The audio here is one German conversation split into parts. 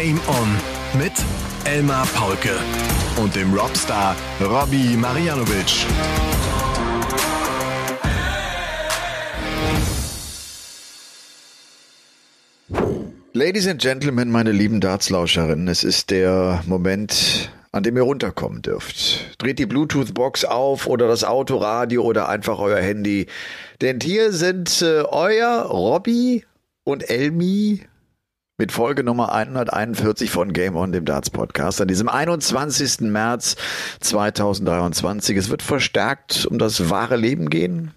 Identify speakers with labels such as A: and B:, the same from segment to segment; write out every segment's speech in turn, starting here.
A: Game On mit Elmar Paulke und dem Robstar Robbie Marianovic.
B: Ladies and Gentlemen, meine lieben Dartslauscherinnen, es ist der Moment, an dem ihr runterkommen dürft. Dreht die Bluetooth-Box auf oder das Autoradio oder einfach euer Handy. Denn hier sind äh, euer Robby und Elmi mit Folge Nummer 141 von Game On, dem Darts Podcast, an diesem 21. März 2023. Es wird verstärkt um das wahre Leben gehen,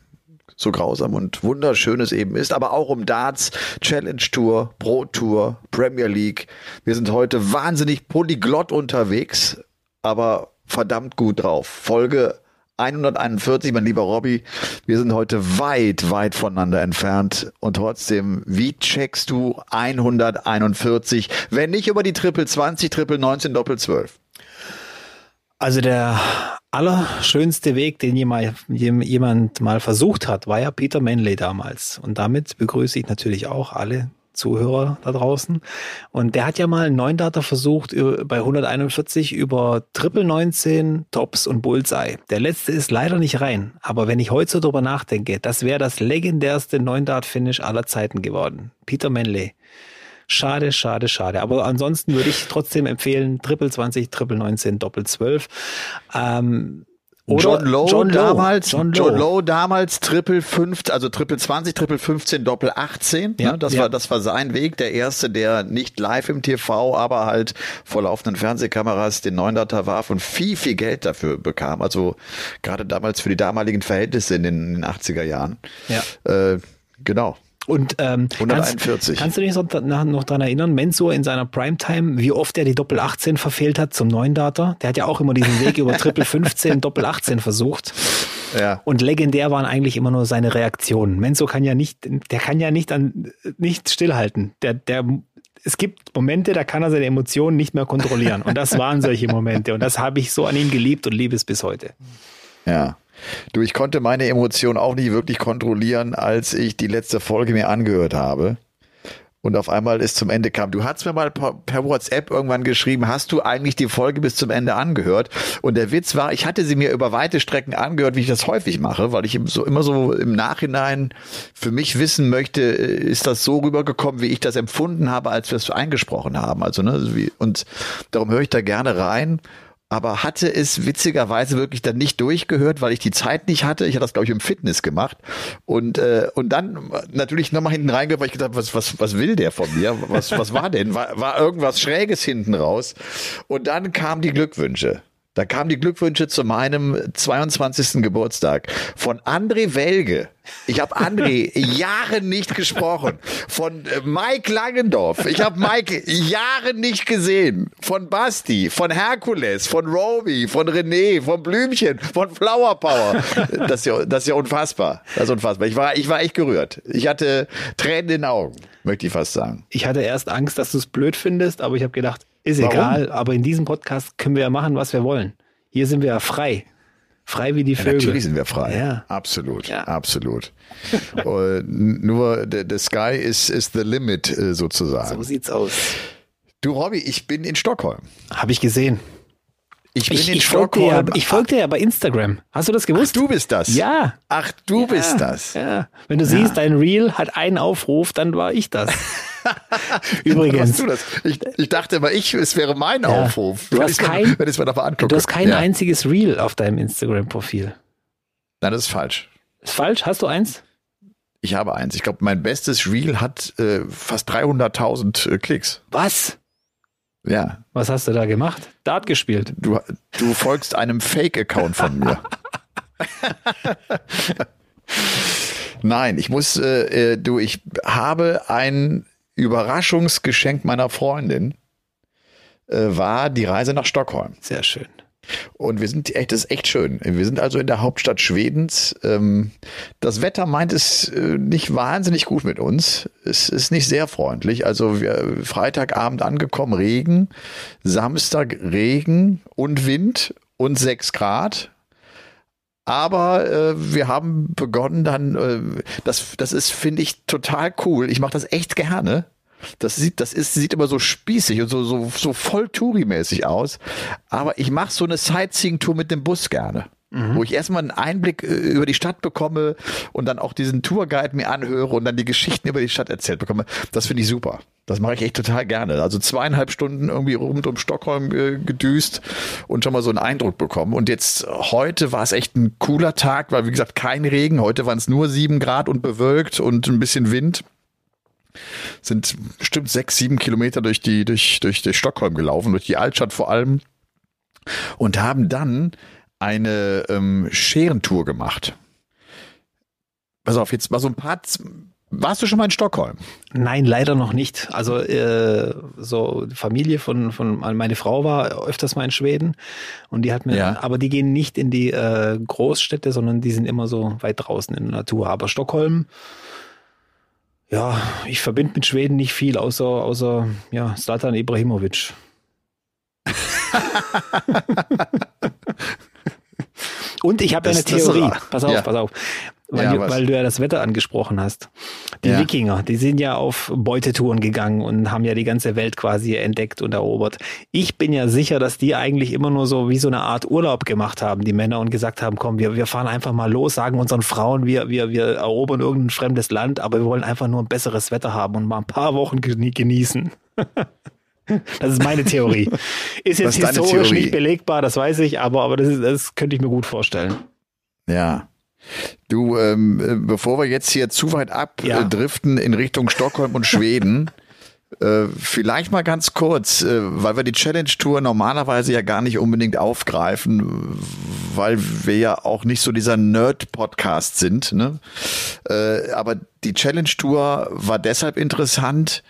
B: so grausam und wunderschön es eben ist, aber auch um Darts, Challenge Tour, Pro Tour, Premier League. Wir sind heute wahnsinnig polyglott unterwegs, aber verdammt gut drauf. Folge 141, mein lieber Robby. Wir sind heute weit, weit voneinander entfernt. Und trotzdem, wie checkst du 141, wenn nicht über die Triple 20, Triple 19, Doppel 12?
C: Also der allerschönste Weg, den jemand mal versucht hat, war ja Peter Manley damals. Und damit begrüße ich natürlich auch alle Zuhörer da draußen. Und der hat ja mal einen Neundata versucht bei 141 über Triple 19, Tops und Bullseye. Der letzte ist leider nicht rein. Aber wenn ich heute so drüber nachdenke, das wäre das legendärste Neundart-Finish aller Zeiten geworden. Peter Manley. Schade, schade, schade. Aber ansonsten würde ich trotzdem empfehlen, Triple 20, Triple 19, Doppel 12. Ähm,
B: oder John Lowe, John Lowe damals, John Lowe. John Lowe damals Triple 5, also Triple 20, Triple 15, Doppel 18. Ja, ne? das ja. war, das war sein Weg. Der erste, der nicht live im TV, aber halt vor laufenden Fernsehkameras den 900er warf und viel, viel Geld dafür bekam. Also gerade damals für die damaligen Verhältnisse in den, in den 80er Jahren. Ja. Äh, genau.
C: Und ähm, 141. Kannst, kannst du dich noch, noch daran erinnern, Mensur in seiner Primetime, wie oft er die Doppel 18 verfehlt hat zum neuen Data? Der hat ja auch immer diesen Weg über Triple 15, Doppel 18 versucht. Ja. Und legendär waren eigentlich immer nur seine Reaktionen. Menzo kann ja nicht, der kann ja nicht an nicht stillhalten. Der, der, es gibt Momente, da kann er seine Emotionen nicht mehr kontrollieren. Und das waren solche Momente. Und das habe ich so an ihm geliebt und liebe es bis heute.
B: Ja. Du, ich konnte meine Emotionen auch nicht wirklich kontrollieren, als ich die letzte Folge mir angehört habe und auf einmal es zum Ende kam. Du hast mir mal per WhatsApp irgendwann geschrieben, hast du eigentlich die Folge bis zum Ende angehört? Und der Witz war, ich hatte sie mir über weite Strecken angehört, wie ich das häufig mache, weil ich so immer so im Nachhinein für mich wissen möchte, ist das so rübergekommen, wie ich das empfunden habe, als wir es eingesprochen haben. Also ne, und darum höre ich da gerne rein aber hatte es witzigerweise wirklich dann nicht durchgehört, weil ich die Zeit nicht hatte. Ich hatte das, glaube ich, im Fitness gemacht. Und, äh, und dann natürlich nochmal hinten reingehört, weil ich gedacht was, was, was will der von mir? Was, was war denn? War, war irgendwas Schräges hinten raus? Und dann kamen die Glückwünsche. Da kamen die Glückwünsche zu meinem 22. Geburtstag von André Welge. Ich habe André Jahre nicht gesprochen. Von äh, Mike Langendorf. Ich habe Mike Jahre nicht gesehen. Von Basti, von Herkules, von Roby, von René, von Blümchen, von Flower Power. Das ist ja, das ist ja unfassbar. Das ist unfassbar. Ich war, ich war echt gerührt. Ich hatte Tränen in den Augen, möchte ich fast sagen.
C: Ich hatte erst Angst, dass du es blöd findest, aber ich habe gedacht, ist Warum? egal, aber in diesem Podcast können wir ja machen, was wir wollen. Hier sind wir ja frei. Frei wie die Vögel. Ja,
B: natürlich sind wir frei. Ja. Absolut. Ja. Absolut. uh, nur the, sky is, is the limit uh, sozusagen.
C: So sieht's aus.
B: Du, Robby, ich bin in Stockholm.
C: Habe ich gesehen.
B: Ich bin
C: ich,
B: in
C: ich
B: Stockholm.
C: Folgte ja, ich folgte ja bei Instagram. Hast du das gewusst?
B: Ach, du bist das.
C: Ja.
B: Ach, du
C: ja,
B: bist das.
C: Ja. Wenn du siehst, dein Reel hat einen Aufruf, dann war ich das. Übrigens.
B: Du das? Ich, ich, dachte immer, ich, es wäre mein ja. Aufruf.
C: Du hast, kein,
B: wenn ich mal angucke.
C: du hast kein ja. einziges Reel auf deinem Instagram-Profil.
B: Nein, das ist falsch.
C: Ist falsch? Hast du eins?
B: Ich habe eins. Ich glaube, mein bestes Reel hat äh, fast 300.000 äh, Klicks.
C: Was?
B: Ja.
C: Was hast du da gemacht? Dart gespielt.
B: Du, du folgst einem Fake-Account von mir. Nein, ich muss, äh, äh, du, ich habe ein Überraschungsgeschenk meiner Freundin, äh, war die Reise nach Stockholm.
C: Sehr schön.
B: Und wir sind echt, das ist echt schön. Wir sind also in der Hauptstadt Schwedens. Ähm, das Wetter meint es äh, nicht wahnsinnig gut mit uns. Es ist nicht sehr freundlich. Also wir Freitagabend angekommen, Regen, Samstag Regen und Wind und sechs Grad. Aber äh, wir haben begonnen dann, äh, das, das ist, finde ich, total cool. Ich mache das echt gerne. Das sieht, das ist, sieht immer so spießig und so, so, so voll Touri-mäßig aus. Aber ich mache so eine Sightseeing-Tour mit dem Bus gerne. Mhm. Wo ich erstmal einen Einblick äh, über die Stadt bekomme und dann auch diesen Tourguide mir anhöre und dann die Geschichten über die Stadt erzählt bekomme. Das finde ich super. Das mache ich echt total gerne. Also zweieinhalb Stunden irgendwie rund um Stockholm äh, gedüst und schon mal so einen Eindruck bekommen. Und jetzt heute war es echt ein cooler Tag, weil wie gesagt kein Regen. Heute waren es nur sieben Grad und bewölkt und ein bisschen Wind sind bestimmt sechs, sieben Kilometer durch die, durch, durch, durch Stockholm gelaufen, durch die Altstadt vor allem und haben dann eine ähm, Scherentour gemacht. Pass auf, jetzt mal so ein paar. Warst du schon mal in Stockholm?
C: Nein, leider noch nicht. Also äh, so Familie von von meine Frau war öfters mal in Schweden und die hat mir, ja. aber die gehen nicht in die äh, Großstädte, sondern die sind immer so weit draußen in der Natur. Aber Stockholm, ja, ich verbinde mit Schweden nicht viel, außer außer ja Zlatan Ibrahimovic. Und ich habe ja eine Theorie. pass auf, ja. pass auf. Weil, ja, du, weil du ja das Wetter angesprochen hast. Die ja. Wikinger, die sind ja auf Beutetouren gegangen und haben ja die ganze Welt quasi entdeckt und erobert. Ich bin ja sicher, dass die eigentlich immer nur so wie so eine Art Urlaub gemacht haben, die Männer, und gesagt haben, komm, wir, wir fahren einfach mal los, sagen unseren Frauen, wir, wir, wir erobern irgendein fremdes Land, aber wir wollen einfach nur ein besseres Wetter haben und mal ein paar Wochen genießen. Das ist meine Theorie. Ist jetzt ist historisch nicht belegbar, das weiß ich, aber, aber das, ist, das könnte ich mir gut vorstellen.
B: Ja. Du, ähm, bevor wir jetzt hier zu weit abdriften ja. in Richtung Stockholm und Schweden, äh, vielleicht mal ganz kurz, äh, weil wir die Challenge Tour normalerweise ja gar nicht unbedingt aufgreifen, weil wir ja auch nicht so dieser Nerd-Podcast sind. Ne? Äh, aber die Challenge Tour war deshalb interessant,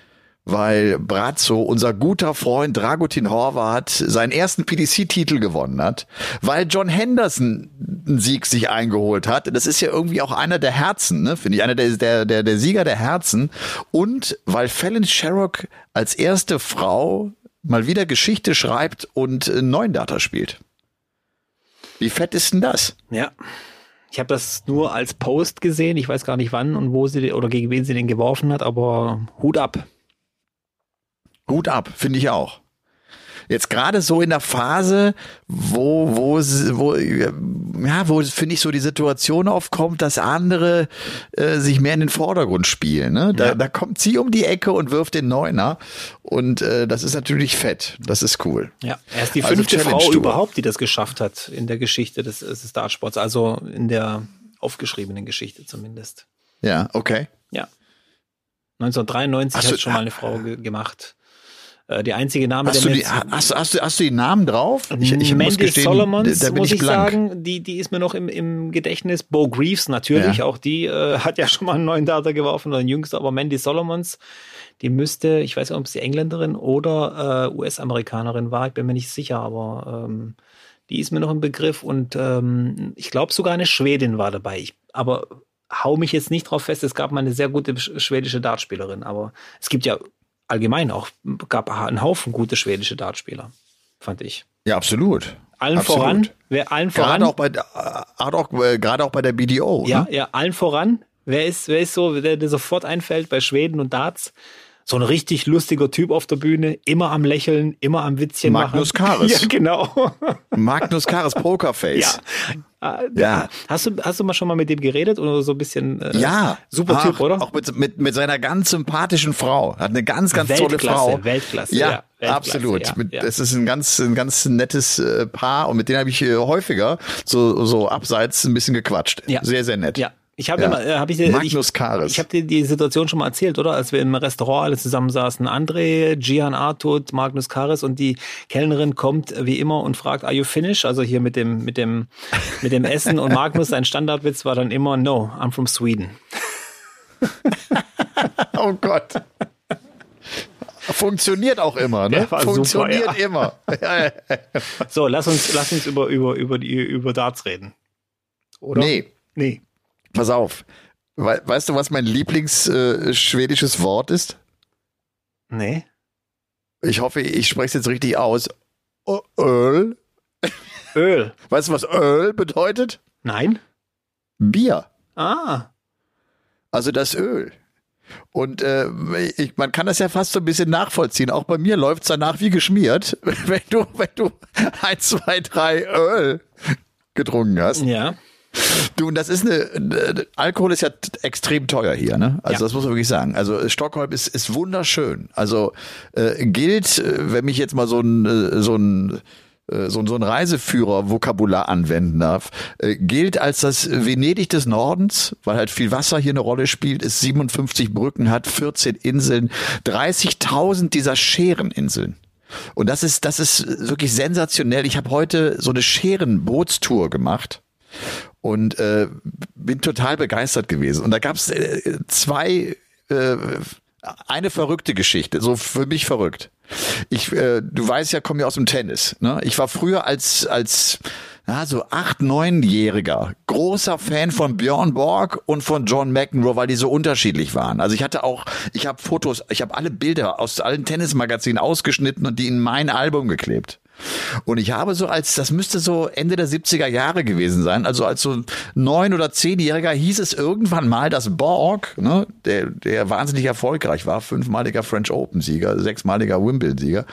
B: weil Brazzo, unser guter Freund Dragutin Horvath, seinen ersten PDC-Titel gewonnen hat, weil John Henderson einen Sieg sich eingeholt hat. Das ist ja irgendwie auch einer der Herzen, ne? finde ich, einer der, der, der, der Sieger der Herzen. Und weil Fallon Sherrock als erste Frau mal wieder Geschichte schreibt und neuen Data spielt. Wie fett ist denn das?
C: Ja. Ich habe das nur als Post gesehen. Ich weiß gar nicht wann und wo sie oder gegen wen sie den geworfen hat, aber Hut ab.
B: Gut ab, finde ich auch. Jetzt gerade so in der Phase, wo, wo, wo, ja, wo finde ich so die Situation aufkommt, dass andere äh, sich mehr in den Vordergrund spielen. Ne? Da, ja. da kommt sie um die Ecke und wirft den Neuner. Und äh, das ist natürlich fett. Das ist cool.
C: Ja, er ist die also fünfte Frau überhaupt, die das geschafft hat in der Geschichte des, des Dartsports, also in der aufgeschriebenen Geschichte zumindest.
B: Ja, okay.
C: Ja. 1993 hast hat schon mal eine Frau ge gemacht. Äh, die einzige Name,
B: hast der du die, hast, hast, du, hast du die Namen drauf?
C: Ich, ich Mandy muss gestehen, Solomons, da, da muss ich, ich sagen, die, die ist mir noch im, im Gedächtnis. Bo Greaves natürlich, ja. auch die äh, hat ja schon mal einen neuen Data geworfen, oder ein jüngster, aber Mandy Solomons, die müsste, ich weiß nicht, ob sie Engländerin oder äh, US-Amerikanerin war, ich bin mir nicht sicher, aber ähm, die ist mir noch im Begriff und ähm, ich glaube sogar eine Schwedin war dabei. Ich, aber hau mich jetzt nicht drauf fest, es gab mal eine sehr gute schwedische Dartspielerin, aber es gibt ja allgemein auch gab einen Haufen gute schwedische Dartspieler, fand ich.
B: Ja, absolut.
C: Allen absolut. voran, wer allen voran.
B: Gerade auch bei, auch, äh, gerade auch bei der BDO.
C: Ja, ne? ja, allen voran. Wer ist, wer ist so, der, der sofort einfällt bei Schweden und Darts? So ein richtig lustiger Typ auf der Bühne, immer am Lächeln, immer am Witzchen
B: Magnus
C: machen.
B: Kares.
C: Ja, genau.
B: Magnus Kares Pokerface.
C: Ja. Äh, ja. Hast du, hast du mal schon mal mit dem geredet oder so ein bisschen?
B: Äh, ja.
C: Super Ach, Typ, oder?
B: Auch mit, mit, mit seiner ganz sympathischen Frau. Hat eine ganz, ganz tolle Frau.
C: Weltklasse.
B: Ja,
C: ja Weltklasse,
B: absolut. Ja, mit, ja. Es ist ein ganz, ein ganz nettes äh, Paar und mit denen habe ich äh, häufiger so, so abseits ein bisschen gequatscht. Ja. Sehr, sehr nett.
C: Ja, ich habe ja. äh, hab ich,
B: Magnus ich, Kares.
C: Ich habe dir die Situation schon mal erzählt, oder? Als wir im Restaurant alle zusammensaßen. André, Gian Artut, Magnus Kares und die Kellnerin kommt wie immer und fragt, are you finished? Also hier mit dem, mit dem, mit dem Essen. Und Magnus, sein Standardwitz war dann immer, no, I'm from Sweden.
B: oh Gott. Funktioniert auch immer, ne? Funktioniert super, ja. immer.
C: so, lass uns, lass uns über, über, über, die, über Darts reden.
B: Oder? Nee.
C: Nee.
B: Pass auf. We weißt du, was mein Lieblingsschwedisches äh, Wort ist?
C: Nee.
B: Ich hoffe, ich spreche es jetzt richtig aus. Öl.
C: Öl.
B: Weißt du, was Öl bedeutet?
C: Nein.
B: Bier.
C: Ah.
B: Also das Öl. Und äh, ich, man kann das ja fast so ein bisschen nachvollziehen. Auch bei mir läuft's danach wie geschmiert, wenn du, wenn du ein, zwei, drei Öl getrunken hast.
C: Ja.
B: Du, und das ist eine, äh, Alkohol ist ja extrem teuer hier, ne? Also
C: Ja.
B: das muss man wirklich sagen. Also äh, Stockholm ist, ist wunderschön. Also äh, gilt, äh, wenn mich jetzt mal so ein, äh, so ein so, ein- so ein Reiseführer-Vokabular anwenden darf, äh, gilt als das Venedig des Nordens, weil halt viel Wasser hier eine Rolle spielt, ist 57 Brücken hat, 14 Inseln, 30.000 dieser Schereninseln. Und das ist, das ist wirklich sensationell. Ich habe heute so eine Scherenbootstour gemacht und äh, bin total begeistert gewesen. Und da gab es äh, zwei, äh, eine verrückte Geschichte, so für mich verrückt. Ich, äh, du weißt ja, komme ja aus dem Tennis. Ne? Ich war früher als als ja, so acht, neunjähriger großer Fan von Björn Borg und von John McEnroe, weil die so unterschiedlich waren. Also ich hatte auch, ich habe Fotos, ich habe alle Bilder aus allen Tennismagazinen ausgeschnitten und die in mein Album geklebt. Und ich habe so als, das müsste so Ende der 70er Jahre gewesen sein, also als so neun- oder zehnjähriger hieß es irgendwann mal, dass Borg, ne, der, der wahnsinnig erfolgreich war, fünfmaliger French Open-Sieger, sechsmaliger Wimbledon-Sieger,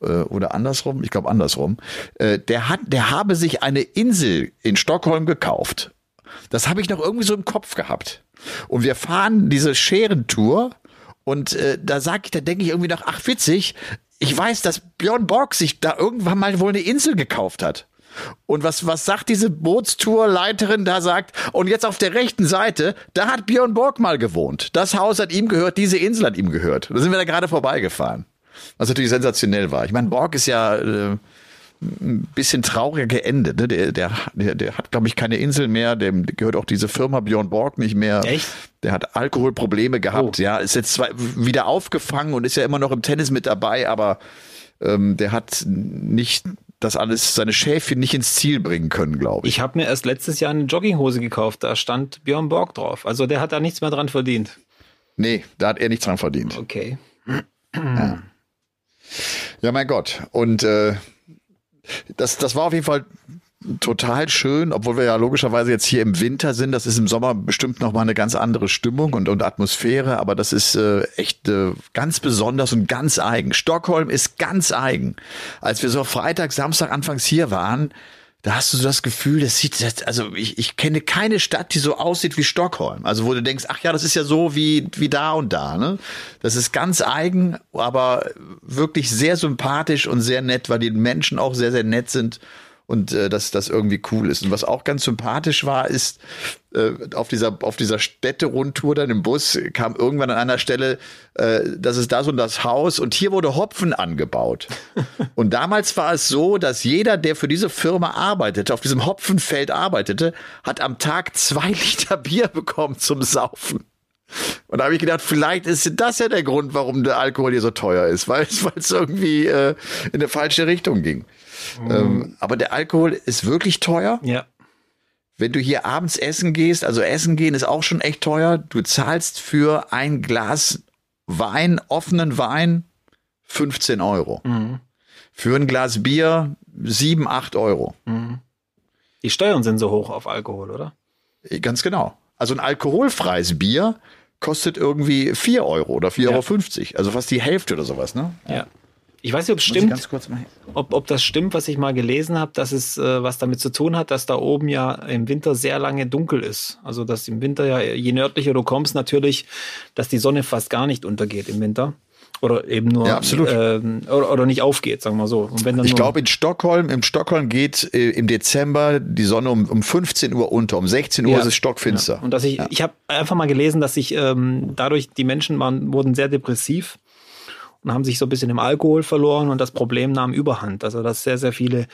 B: äh, oder andersrum, ich glaube andersrum, äh, der hat, der habe sich eine Insel in Stockholm gekauft. Das habe ich noch irgendwie so im Kopf gehabt. Und wir fahren diese Scherentour und äh, da sag ich, da denke ich irgendwie nach, ach witzig, ich weiß, dass Björn Borg sich da irgendwann mal wohl eine Insel gekauft hat. Und was, was sagt diese Bootstourleiterin da sagt, und jetzt auf der rechten Seite, da hat Björn Borg mal gewohnt. Das Haus hat ihm gehört, diese Insel hat ihm gehört. Da sind wir da gerade vorbeigefahren. Was natürlich sensationell war. Ich meine, Borg ist ja äh, ein bisschen trauriger geendet. Ne? Der, der, der, der hat, glaube ich, keine Insel mehr. Dem gehört auch diese Firma Björn Borg nicht mehr.
C: Echt?
B: Der hat Alkoholprobleme gehabt.
C: Oh.
B: Ja, ist jetzt zwar wieder aufgefangen und ist ja immer noch im Tennis mit dabei, aber ähm, der hat nicht das alles, seine Schäfchen nicht ins Ziel bringen können, glaube ich.
C: Ich habe mir erst letztes Jahr eine Jogginghose gekauft, da stand Björn Borg drauf. Also der hat da nichts mehr dran verdient.
B: Nee, da hat er nichts dran verdient.
C: Okay.
B: Ja, mein Gott. Und äh, das, das war auf jeden Fall total schön, obwohl wir ja logischerweise jetzt hier im Winter sind. Das ist im Sommer bestimmt noch mal eine ganz andere Stimmung und, und Atmosphäre, aber das ist äh, echt äh, ganz besonders und ganz eigen. Stockholm ist ganz eigen. Als wir so Freitag, Samstag anfangs hier waren, da hast du so das Gefühl, das sieht, das- also ich, ich kenne keine Stadt, die so aussieht wie Stockholm. Also wo du denkst, ach ja, das ist ja so wie, wie da und da, ne? Das ist ganz eigen, aber wirklich sehr sympathisch und sehr nett, weil die Menschen auch sehr, sehr nett sind und äh, dass das irgendwie cool ist. Und was auch ganz sympathisch war, ist äh, auf dieser auf dieser Städterundtour dann im Bus kam irgendwann an einer Stelle, äh, das ist da so das Haus und hier wurde Hopfen angebaut. und damals war es so, dass jeder, der für diese Firma arbeitete, auf diesem Hopfenfeld arbeitete, hat am Tag zwei Liter Bier bekommen zum Saufen. Und da habe ich gedacht, vielleicht ist das ja der Grund, warum der Alkohol hier so teuer ist, weil es irgendwie äh, in eine falsche Richtung ging. Ähm, aber der Alkohol ist wirklich teuer.
C: Ja.
B: Wenn du hier abends essen gehst, also essen gehen ist auch schon echt teuer. Du zahlst für ein Glas Wein, offenen Wein, 15 Euro. Für ein Glas Bier 7, 8 Euro.
C: Die Steuern sind so hoch auf Alkohol, oder?
B: Ganz genau. Also ein alkoholfreies Bier kostet irgendwie 4 Euro oder 4,50
C: Ja.
B: Euro. Also fast die Hälfte oder sowas, ne?
C: Ja. Ich weiß nicht, ob es stimmt, ob, ob das stimmt, was ich mal gelesen habe, dass es äh, was damit zu tun hat, dass da oben ja im Winter sehr lange dunkel ist. Also dass im Winter ja, je nördlicher du kommst, natürlich, dass die Sonne fast gar nicht untergeht im Winter. Oder eben nur
B: Ja, absolut.
C: Ähm, oder, oder nicht aufgeht, sagen wir so.
B: Ich glaube, in Stockholm, im Stockholm geht äh, im Dezember die Sonne um, um 15 Uhr unter. Um 16 Uhr
C: Ja.
B: ist es stockfinster.
C: Ja. Und dass ich, ich habe einfach mal gelesen, dass sich ähm, dadurch die Menschen waren, wurden sehr depressiv und haben sich so ein bisschen im Alkohol verloren und das Problem nahm Überhand. Also dass sehr, sehr viele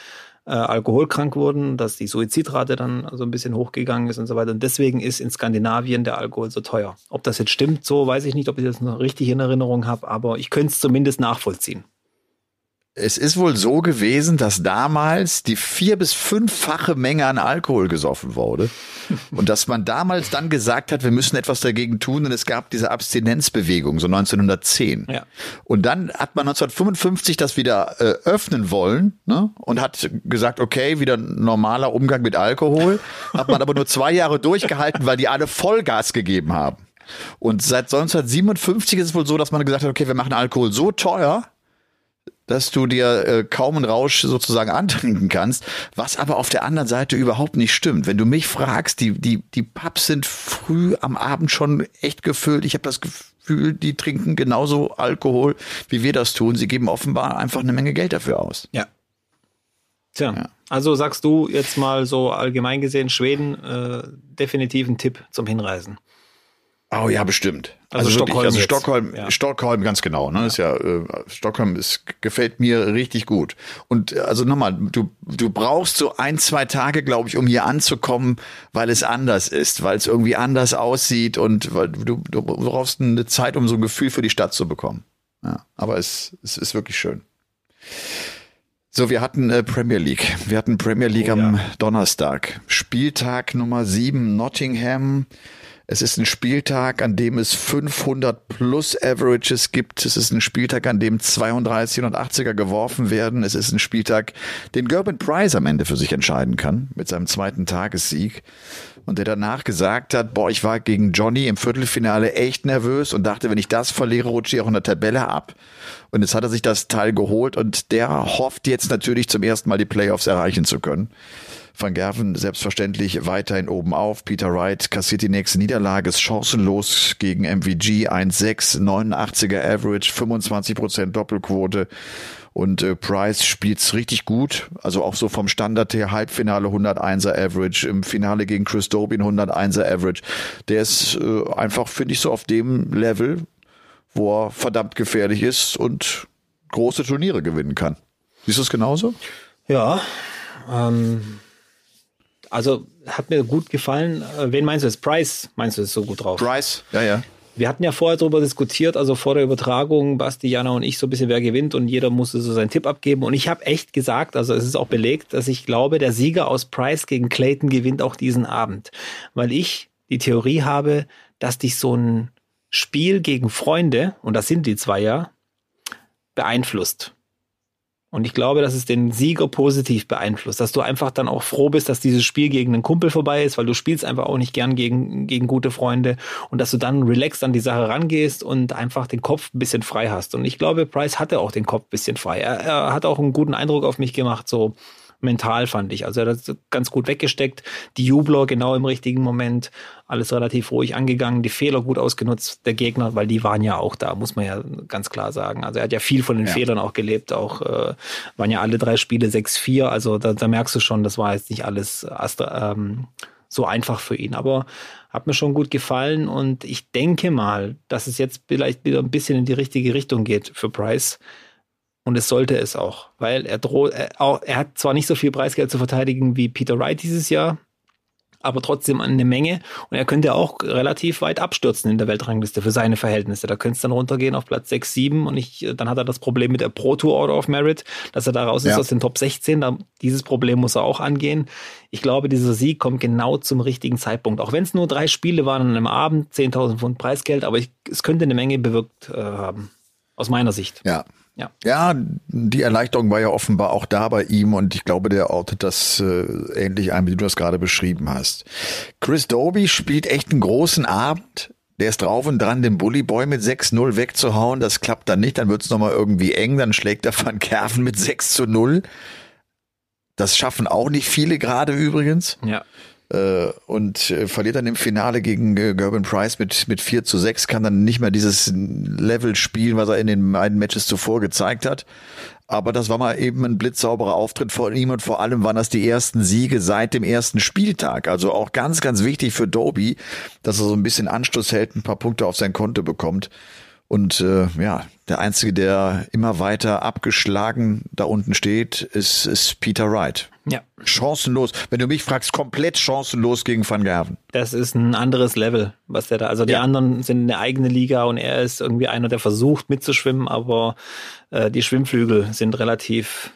C: äh, alkoholkrank wurden, dass die Suizidrate dann so ein bisschen hochgegangen ist und so weiter. Und deswegen ist in Skandinavien der Alkohol so teuer. Ob das jetzt stimmt, so weiß ich nicht, ob ich das noch richtig in Erinnerung habe, aber ich könnte es zumindest nachvollziehen.
B: Es ist wohl so gewesen, dass damals die vier- bis fünffache Menge an Alkohol gesoffen wurde. Und dass man damals dann gesagt hat, wir müssen etwas dagegen tun. Und es gab diese Abstinenzbewegung, so 1910.
C: Ja.
B: Und dann hat man 1955 das wieder äh, öffnen wollen ne? und hat gesagt, okay, wieder normaler Umgang mit Alkohol. Hat man aber nur zwei Jahre durchgehalten, weil die alle Vollgas gegeben haben. Und seit 1957 ist es wohl so, dass man gesagt hat, okay, wir machen Alkohol so teuer, dass du dir äh, kaum einen Rausch sozusagen antrinken kannst, was aber auf der anderen Seite überhaupt nicht stimmt. Wenn du mich fragst, die, die, die Pubs sind früh am Abend schon echt gefüllt. Ich habe das Gefühl, die trinken genauso Alkohol, wie wir das tun. Sie geben offenbar einfach eine Menge Geld dafür aus.
C: Ja. Tja, ja. also sagst du jetzt mal so allgemein gesehen, Schweden äh, definitiv ein Tipp zum Hinreisen.
B: Oh ja, bestimmt.
C: Also, also Stockholm.
B: also Stockholm, ja. Stockholm ganz genau. Ne? Ja. Ist ja äh, Stockholm ist gefällt mir richtig gut. Und äh, also nochmal, du du brauchst so ein zwei Tage, glaube ich, um hier anzukommen, weil es anders ist, weil es irgendwie anders aussieht und weil du du brauchst eine Zeit, um so ein Gefühl für die Stadt zu bekommen. Ja, aber es es ist wirklich schön. So, wir hatten äh, Premier League. Wir hatten Premier League oh, am Donnerstag. Spieltag Nummer sieben Nottingham es ist ein Spieltag, an dem es 500 plus Averages gibt. Es ist ein Spieltag, an dem 32 und 80er geworfen werden. Es ist ein Spieltag, den Gerben Price am Ende für sich entscheiden kann mit seinem zweiten Tagessieg. Und der danach gesagt hat, boah, ich war gegen Johnny im Viertelfinale echt nervös und dachte, wenn ich das verliere, rutsche ich auch in der Tabelle ab. Und jetzt hat er sich das Teil geholt und der hofft jetzt natürlich zum ersten Mal die Playoffs erreichen zu können. Van Gerven selbstverständlich weiterhin oben auf. Peter Wright kassiert die nächste Niederlage, ist chancenlos gegen MVG 1,6, 89er Average, 25% Doppelquote. Und äh, Price spielt's richtig gut, also auch so vom Standard her, Halbfinale 101er Average, im Finale gegen Chris Dobin 101er Average. Der ist äh, einfach, finde ich, so auf dem Level, wo er verdammt gefährlich ist und große Turniere gewinnen kann. Siehst du es genauso?
C: Ja, ähm, also hat mir gut gefallen. Äh, wen meinst du jetzt? Price meinst du ist so gut drauf?
B: Price, ja, ja.
C: Wir hatten ja vorher darüber diskutiert, also vor der Übertragung, Basti, Jana und ich, so ein bisschen wer gewinnt und jeder musste so seinen Tipp abgeben. Und ich habe echt gesagt, also es ist auch belegt, dass ich glaube, der Sieger aus Price gegen Clayton gewinnt auch diesen Abend. Weil ich die Theorie habe, dass dich so ein Spiel gegen Freunde, und das sind die zwei ja, beeinflusst. Und ich glaube, dass es den Sieger positiv beeinflusst, dass du einfach dann auch froh bist, dass dieses Spiel gegen einen Kumpel vorbei ist, weil du spielst einfach auch nicht gern gegen, gegen gute Freunde und dass du dann relaxed an die Sache rangehst und einfach den Kopf ein bisschen frei hast. Und ich glaube, Price hatte auch den Kopf ein bisschen frei. Er, er hat auch einen guten Eindruck auf mich gemacht, so mental, fand ich. Also er hat das ganz gut weggesteckt. Die Jubler genau im richtigen Moment. Alles relativ ruhig angegangen. Die Fehler gut ausgenutzt, der Gegner, weil die waren ja auch da, muss man ja ganz klar sagen. Also er hat ja viel von den ja. Fehlern auch gelebt. Auch äh, waren ja alle drei Spiele 6-4. Also da, da merkst du schon, das war jetzt nicht alles ähm, so einfach für ihn. Aber hat mir schon gut gefallen und ich denke mal, dass es jetzt vielleicht wieder ein bisschen in die richtige Richtung geht für Price. Und es sollte es auch, weil er droht, er, er hat zwar nicht so viel Preisgeld zu verteidigen wie Peter Wright dieses Jahr, aber trotzdem eine Menge. Und er könnte auch relativ weit abstürzen in der Weltrangliste für seine Verhältnisse. Da könnte es dann runtergehen auf Platz 6, 7 und ich, dann hat er das Problem mit der Pro Tour Order of Merit, dass er da raus ist ja. aus den Top 16. Da, dieses Problem muss er auch angehen. Ich glaube, dieser Sieg kommt genau zum richtigen Zeitpunkt. Auch wenn es nur drei Spiele waren an einem Abend, 10.000 Pfund Preisgeld, aber ich, es könnte eine Menge bewirkt äh, haben. Aus meiner Sicht.
B: Ja, ja. ja, die Erleichterung war ja offenbar auch da bei ihm und ich glaube, der ortet das äh, ähnlich ein, wie du das gerade beschrieben hast. Chris Doby spielt echt einen großen Abend. Der ist drauf und dran, den Bully Boy mit 6-0 wegzuhauen. Das klappt dann nicht, dann wird es nochmal irgendwie eng. Dann schlägt er Van Kerven mit 6 zu 0. Das schaffen auch nicht viele gerade übrigens.
C: Ja
B: und äh, verliert dann im Finale gegen äh, Gerben Price mit, mit 4 zu 6, kann dann nicht mehr dieses Level spielen, was er in den beiden Matches zuvor gezeigt hat. Aber das war mal eben ein blitzsauberer Auftritt von ihm und vor allem waren das die ersten Siege seit dem ersten Spieltag. Also auch ganz, ganz wichtig für Doby, dass er so ein bisschen Anstoß hält, ein paar Punkte auf sein Konto bekommt. Und äh, ja, der Einzige, der immer weiter abgeschlagen da unten steht, ist, ist Peter Wright.
C: Ja.
B: Chancenlos. Wenn du mich fragst, komplett chancenlos gegen Van Gerven.
C: Das ist ein anderes Level, was der da. Also die ja. anderen sind eine eigene Liga und er ist irgendwie einer, der versucht mitzuschwimmen, aber äh, die Schwimmflügel sind relativ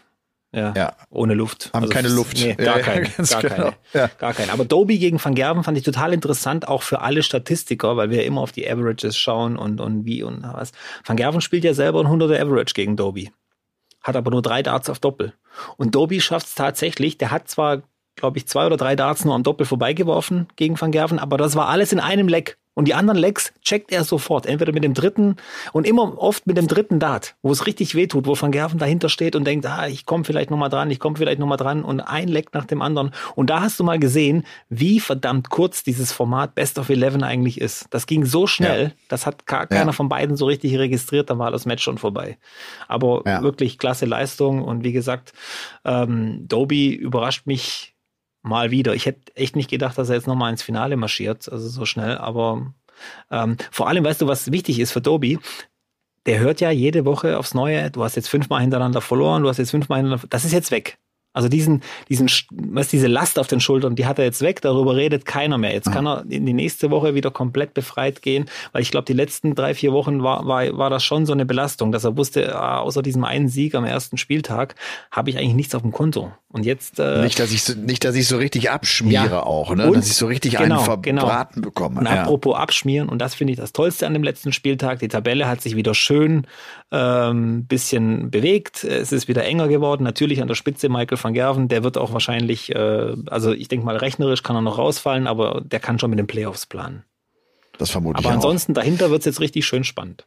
C: ja, ja. Ohne Luft.
B: Haben also keine Luft.
C: Nee, gar, ja, keine, gar genau. keine. Ja. Gar keine. Aber Doby gegen Van Gerben fand ich total interessant, auch für alle Statistiker, weil wir ja immer auf die Averages schauen und, und wie und was. Van Gerben spielt ja selber ein 100er Average gegen Doby. Hat aber nur drei Darts auf Doppel. Und Doby schafft es tatsächlich, der hat zwar, glaube ich, zwei oder drei Darts nur am Doppel vorbeigeworfen gegen Van Gerven, aber das war alles in einem Leck. Und die anderen Legs checkt er sofort. Entweder mit dem dritten und immer oft mit dem dritten Dart, wo es richtig wehtut, wo Van Gerven dahinter steht und denkt, ah, ich komme vielleicht nochmal dran, ich komme vielleicht nochmal dran und ein Leck nach dem anderen. Und da hast du mal gesehen, wie verdammt kurz dieses Format Best of Eleven eigentlich ist. Das ging so schnell, ja. das hat gar keiner ja. von beiden so richtig registriert, dann war das Match schon vorbei. Aber ja. wirklich klasse Leistung und wie gesagt, ähm, Doby überrascht mich mal wieder. Ich hätte echt nicht gedacht, dass er jetzt nochmal ins Finale marschiert, also so schnell, aber ähm, vor allem, weißt du, was wichtig ist für Dobi? Der hört ja jede Woche aufs Neue, du hast jetzt fünfmal hintereinander verloren, du hast jetzt fünfmal hintereinander, das ist jetzt weg. Also diesen, diesen, was diese Last auf den Schultern, die hat er jetzt weg, darüber redet keiner mehr. Jetzt kann er in die nächste Woche wieder komplett befreit gehen, weil ich glaube, die letzten drei, vier Wochen war, war, war das schon so eine Belastung, dass er wusste, ah, außer diesem einen Sieg am ersten Spieltag habe ich eigentlich nichts auf dem Konto. Und jetzt
B: äh, nicht, dass ich so, nicht, dass ich so richtig abschmiere ja. auch, ne? Und, dass ich so richtig genau, einen verbraten genau. bekomme.
C: Und apropos abschmieren, und das finde ich das Tollste an dem letzten Spieltag. Die Tabelle hat sich wieder schön ähm, bisschen bewegt. Es ist wieder enger geworden. Natürlich an der Spitze Michael van Gerven, der wird auch wahrscheinlich, äh, also ich denke mal rechnerisch kann er noch rausfallen, aber der kann schon mit den Playoffs planen.
B: Das vermute
C: aber
B: ich.
C: Aber ansonsten auch. dahinter wird es jetzt richtig schön spannend.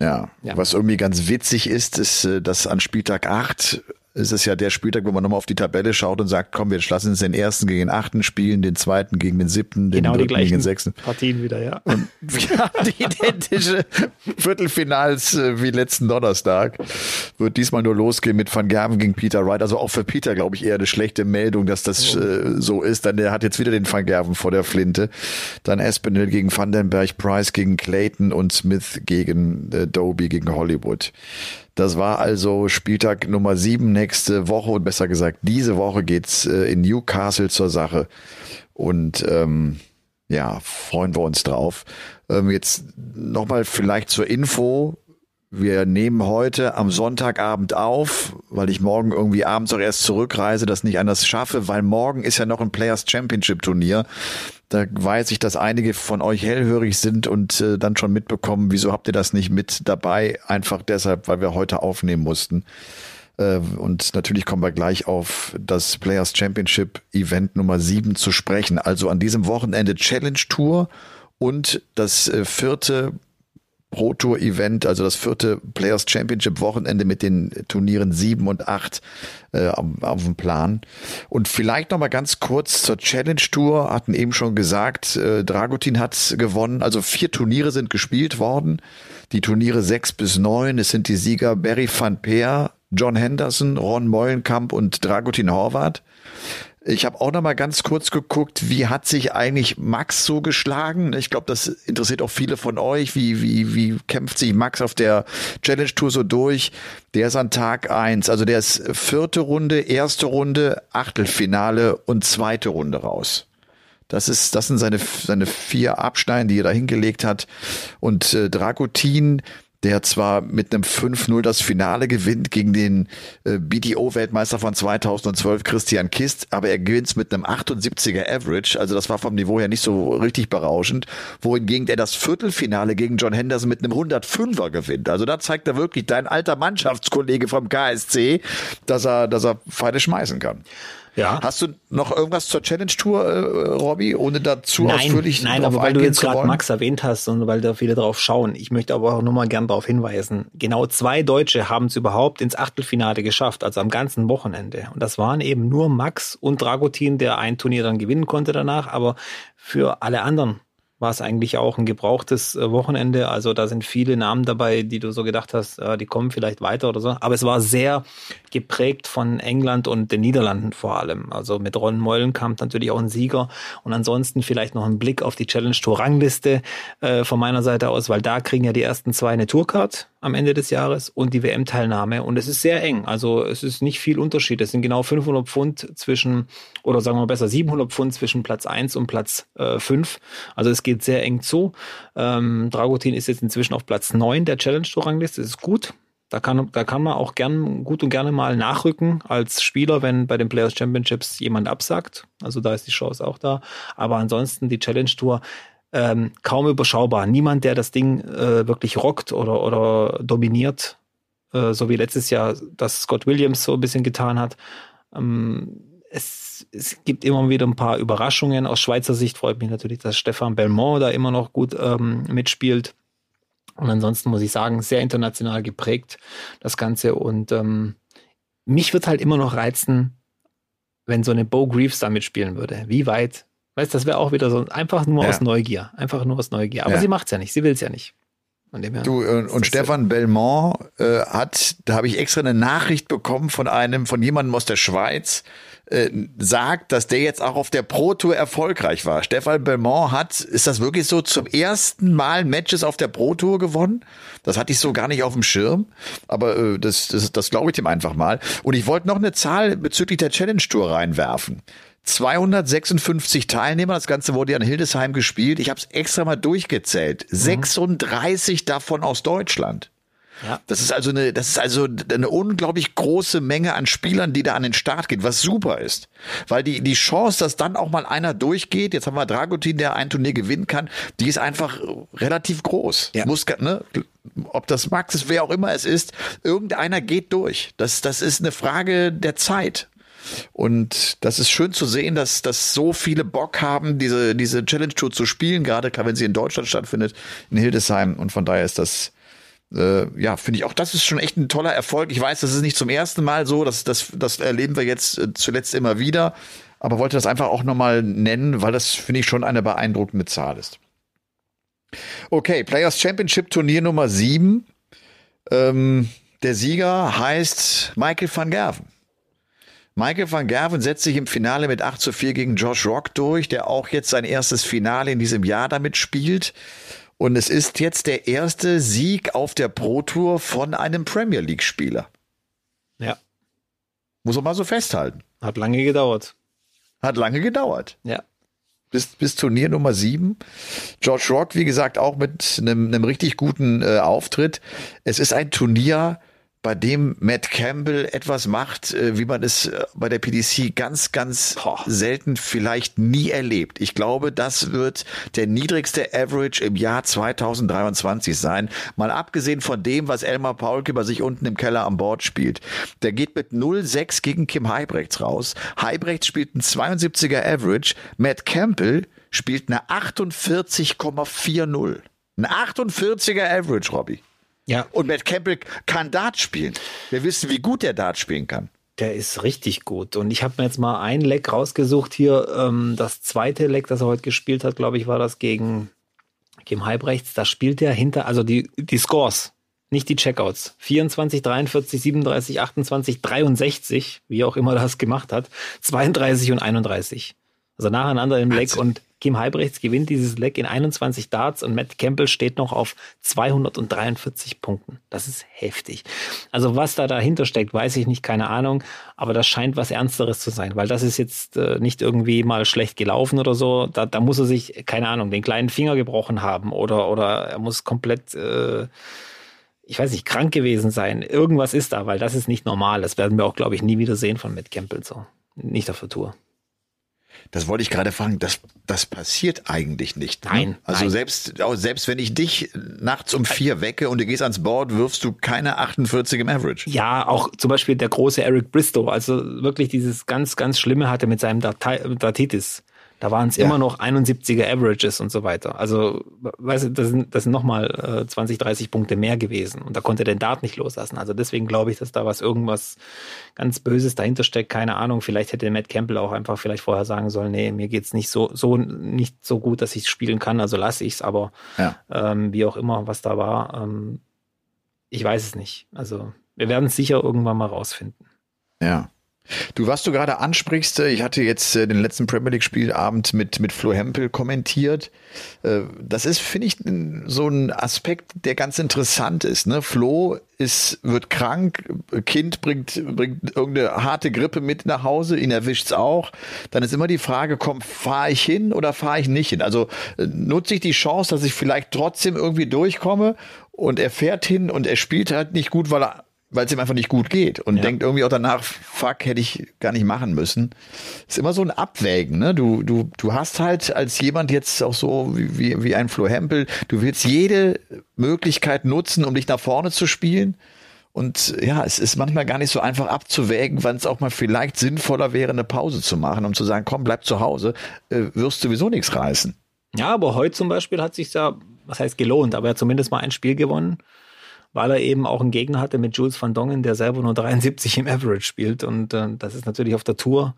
B: Ja. ja. was irgendwie ganz witzig ist, ist, äh, dass an Spieltag 8 ist es ja der Spieltag, wo man nochmal auf die Tabelle schaut und sagt, komm, wir lassen uns den ersten gegen den achten spielen, den zweiten gegen den siebten, den
C: genau
B: dritten
C: gegen
B: den sechsten.
C: Partien wieder, ja.
B: Und wir haben die identische Viertelfinals äh, wie letzten Donnerstag. Wird diesmal nur losgehen mit Van Gerven gegen Peter Wright. Also auch für Peter, glaube ich, eher eine schlechte Meldung, dass das oh. äh, so ist. Dann der hat jetzt wieder den Van Gerven vor der Flinte. Dann Espinel gegen Vandenberg, Price gegen Clayton und Smith gegen äh, Doby gegen Hollywood. Das war also Spieltag Nummer sieben nächste Woche und besser gesagt, diese Woche geht's äh, in Newcastle zur Sache. Und ähm, ja, freuen wir uns drauf. Ähm, jetzt nochmal vielleicht zur Info. Wir nehmen heute am Sonntagabend auf, weil ich morgen irgendwie abends auch erst zurückreise, das nicht anders schaffe, weil morgen ist ja noch ein Players Championship Turnier. Da weiß ich, dass einige von euch hellhörig sind und äh, dann schon mitbekommen, wieso habt ihr das nicht mit dabei? Einfach deshalb, weil wir heute aufnehmen mussten. Äh, und natürlich kommen wir gleich auf das Players Championship Event Nummer 7 zu sprechen. Also an diesem Wochenende Challenge Tour und das äh, vierte Pro Tour Event, also das vierte Players Championship Wochenende mit den Turnieren sieben und acht äh, auf, auf dem Plan. Und vielleicht noch mal ganz kurz zur Challenge Tour. Hatten eben schon gesagt, äh, Dragutin hat gewonnen. Also vier Turniere sind gespielt worden. Die Turniere sechs bis neun. Es sind die Sieger Barry van Peer, John Henderson, Ron Meulenkamp und Dragutin Horvath. Ich habe auch noch mal ganz kurz geguckt, wie hat sich eigentlich Max so geschlagen? Ich glaube, das interessiert auch viele von euch. Wie, wie, wie kämpft sich Max auf der Challenge Tour so durch? Der ist an Tag eins, also der ist vierte Runde, erste Runde, Achtelfinale und zweite Runde raus. Das ist, das sind seine, seine vier Abschneiden, die er da hingelegt hat. Und äh, Dragutin, der zwar mit einem 5-0 das Finale gewinnt gegen den äh, BDO-Weltmeister von 2012 Christian Kist, aber er gewinnt mit einem 78er Average, also das war vom Niveau her nicht so richtig berauschend, wohingegen er das Viertelfinale gegen John Henderson mit einem 105er gewinnt. Also da zeigt er wirklich dein alter Mannschaftskollege vom KSC, dass er, dass er Pfeile schmeißen kann. Ja. Hast du noch irgendwas zur Challenge Tour, äh, Robby, ohne dazu
C: nein,
B: ausführlich
C: Nein, aber weil du jetzt gerade Max erwähnt hast und weil da viele drauf schauen, ich möchte aber auch nochmal gern darauf hinweisen, genau zwei Deutsche haben es überhaupt ins Achtelfinale geschafft, also am ganzen Wochenende. Und das waren eben nur Max und Dragutin, der ein Turnier dann gewinnen konnte danach, aber für alle anderen war es eigentlich auch ein gebrauchtes äh, Wochenende. Also da sind viele Namen dabei, die du so gedacht hast, die kommen vielleicht weiter oder so. Aber es war sehr geprägt von England und den Niederlanden vor allem. Also mit Ron Meulenkamp natürlich auch ein Sieger. Und ansonsten vielleicht noch ein Blick auf die Challenge Tour Rangliste äh, von meiner Seite aus, weil da kriegen ja die ersten zwei eine Tourcard am Ende des Jahres und die WM-Teilnahme. Und es ist sehr eng. Also es ist nicht viel Unterschied. Es sind genau 500 Pfund zwischen, oder sagen wir besser 700 Pfund zwischen Platz 1 und Platz äh, 5. Also es geht sehr eng zu. Ähm, Dragutin ist jetzt inzwischen auf Platz 9 der Challenge Tour Rangliste. Das ist gut. Da kann, da kann man auch gern, gut und gerne mal nachrücken als Spieler, wenn bei den Players Championships jemand absagt. Also da ist die Chance auch da. Aber ansonsten die Challenge Tour ähm, kaum überschaubar. Niemand, der das Ding äh, wirklich rockt oder, oder dominiert, äh, so wie letztes Jahr das Scott Williams so ein bisschen getan hat. Ähm, es, es gibt immer wieder ein paar Überraschungen. Aus Schweizer Sicht freut mich natürlich, dass Stefan Belmont da immer noch gut ähm, mitspielt. Und ansonsten muss ich sagen, sehr international geprägt, das Ganze. Und ähm, mich wird halt immer noch reizen, wenn so eine Bo Greaves da mitspielen würde. Wie weit? Weißt, das wäre auch wieder so einfach nur ja. aus Neugier. Einfach nur aus Neugier. Aber ja. sie macht's ja nicht. Sie will's ja nicht.
B: Du, äh, und Stefan Belmont äh, hat, da habe ich extra eine Nachricht bekommen von einem, von jemandem aus der Schweiz, äh, sagt, dass der jetzt auch auf der Pro Tour erfolgreich war. Stefan Belmont hat, ist das wirklich so, zum ersten Mal Matches auf der Pro Tour gewonnen? Das hatte ich so gar nicht auf dem Schirm, aber äh, das, das, das glaube ich dem einfach mal. Und ich wollte noch eine Zahl bezüglich der Challenge Tour reinwerfen. 256 Teilnehmer, das Ganze wurde ja in Hildesheim gespielt. Ich habe es extra mal durchgezählt. Mhm. 36 davon aus Deutschland. Ja. Das ist also eine, das ist also eine unglaublich große Menge an Spielern, die da an den Start geht, was super ist. Weil die, die Chance, dass dann auch mal einer durchgeht, jetzt haben wir Dragutin, der ein Turnier gewinnen kann, die ist einfach relativ groß. Ja. Muss, ne, ob das Max ist, wer auch immer es ist, irgendeiner geht durch. Das, das ist eine Frage der Zeit. Und das ist schön zu sehen, dass, dass so viele Bock haben, diese, diese Challenge Tour zu spielen, gerade wenn sie in Deutschland stattfindet, in Hildesheim. Und von daher ist das, äh, ja, finde ich auch, das ist schon echt ein toller Erfolg. Ich weiß, das ist nicht zum ersten Mal so, das, das, das erleben wir jetzt äh, zuletzt immer wieder, aber wollte das einfach auch nochmal nennen, weil das, finde ich, schon eine beeindruckende Zahl ist. Okay, Players Championship Turnier Nummer 7. Ähm, der Sieger heißt Michael van Gerven. Michael van Gerven setzt sich im Finale mit 8 zu 4 gegen Josh Rock durch, der auch jetzt sein erstes Finale in diesem Jahr damit spielt. Und es ist jetzt der erste Sieg auf der Pro Tour von einem Premier League Spieler.
C: Ja.
B: Muss man mal so festhalten.
C: Hat lange gedauert.
B: Hat lange gedauert.
C: Ja.
B: Bis, bis Turnier Nummer 7. George Rock, wie gesagt, auch mit einem, einem richtig guten äh, Auftritt. Es ist ein Turnier, bei dem Matt Campbell etwas macht, äh, wie man es äh, bei der PDC ganz, ganz selten, vielleicht nie erlebt. Ich glaube, das wird der niedrigste Average im Jahr 2023 sein. Mal abgesehen von dem, was Elmar Paulke bei sich unten im Keller an Bord spielt. Der geht mit 0,6 gegen Kim Heibrechts raus. Heibrechts spielt ein 72er Average. Matt Campbell spielt eine 48,40. Ein 48er Average, Robbie.
C: Ja.
B: Und Matt Campbell kann Dart spielen. Wir wissen, wie gut der Dart spielen kann.
C: Der ist richtig gut. Und ich habe mir jetzt mal ein Leck rausgesucht hier. Ähm, das zweite Leck, das er heute gespielt hat, glaube ich, war das gegen Kim Halbrechts. Da spielt er hinter, also die, die Scores, nicht die Checkouts. 24, 43, 37, 28, 63, wie auch immer das gemacht hat. 32 und 31. Also nacheinander im Leck und Kim Halbrechts gewinnt dieses Leck in 21 Darts und Matt Campbell steht noch auf 243 Punkten. Das ist heftig. Also was da dahinter steckt, weiß ich nicht, keine Ahnung, aber das scheint was Ernsteres zu sein, weil das ist jetzt äh, nicht irgendwie mal schlecht gelaufen oder so. Da, da muss er sich, keine Ahnung, den kleinen Finger gebrochen haben oder, oder er muss komplett, äh, ich weiß nicht, krank gewesen sein. Irgendwas ist da, weil das ist nicht normal. Das werden wir auch, glaube ich, nie wieder sehen von Matt Campbell so. Nicht auf der Tour.
B: Das wollte ich gerade fragen. Das, das passiert eigentlich nicht.
C: Ne? Nein.
B: Also
C: nein.
B: selbst, selbst wenn ich dich nachts um vier wecke und du gehst ans Board, wirfst du keine 48 im Average.
C: Ja, auch zum Beispiel der große Eric Bristow, also wirklich dieses ganz, ganz Schlimme hatte mit seinem Datitis. Da waren es ja. immer noch 71er Averages und so weiter. Also, weißt du, das sind, das sind nochmal äh, 20, 30 Punkte mehr gewesen. Und da konnte der Dart nicht loslassen. Also deswegen glaube ich, dass da was irgendwas ganz Böses dahinter steckt. Keine Ahnung. Vielleicht hätte Matt Campbell auch einfach vielleicht vorher sagen sollen, nee, mir geht's nicht so, so, nicht so gut, dass ich spielen kann, also lasse ich's. Aber ja. ähm, wie auch immer, was da war, ähm, ich weiß es nicht. Also wir werden es sicher irgendwann mal rausfinden.
B: Ja. Du, was du gerade ansprichst, äh, ich hatte jetzt äh, den letzten Premier League Spielabend mit, mit Flo Hempel kommentiert. Äh, das ist, finde ich, so ein Aspekt, der ganz interessant ist. Ne? Flo ist, wird krank, Kind bringt, bringt irgendeine harte Grippe mit nach Hause, ihn erwischt's auch. Dann ist immer die Frage, komm, fahre ich hin oder fahre ich nicht hin? Also nutze ich die Chance, dass ich vielleicht trotzdem irgendwie durchkomme und er fährt hin und er spielt halt nicht gut, weil er weil es ihm einfach nicht gut geht und ja. denkt irgendwie auch danach, fuck, hätte ich gar nicht machen müssen. Ist immer so ein Abwägen, ne? Du, du, du hast halt als jemand jetzt auch so wie, wie ein Flo Hempel, du willst jede Möglichkeit nutzen, um dich nach vorne zu spielen. Und ja, es ist manchmal gar nicht so einfach abzuwägen, wann es auch mal vielleicht sinnvoller wäre, eine Pause zu machen, um zu sagen, komm, bleib zu Hause, äh, wirst sowieso nichts reißen.
C: Ja, aber heute zum Beispiel hat sich ja, was heißt gelohnt, aber er hat zumindest mal ein Spiel gewonnen, weil er eben auch einen Gegner hatte mit Jules van Dongen, der selber nur 73 im Average spielt. Und äh, das ist natürlich auf der Tour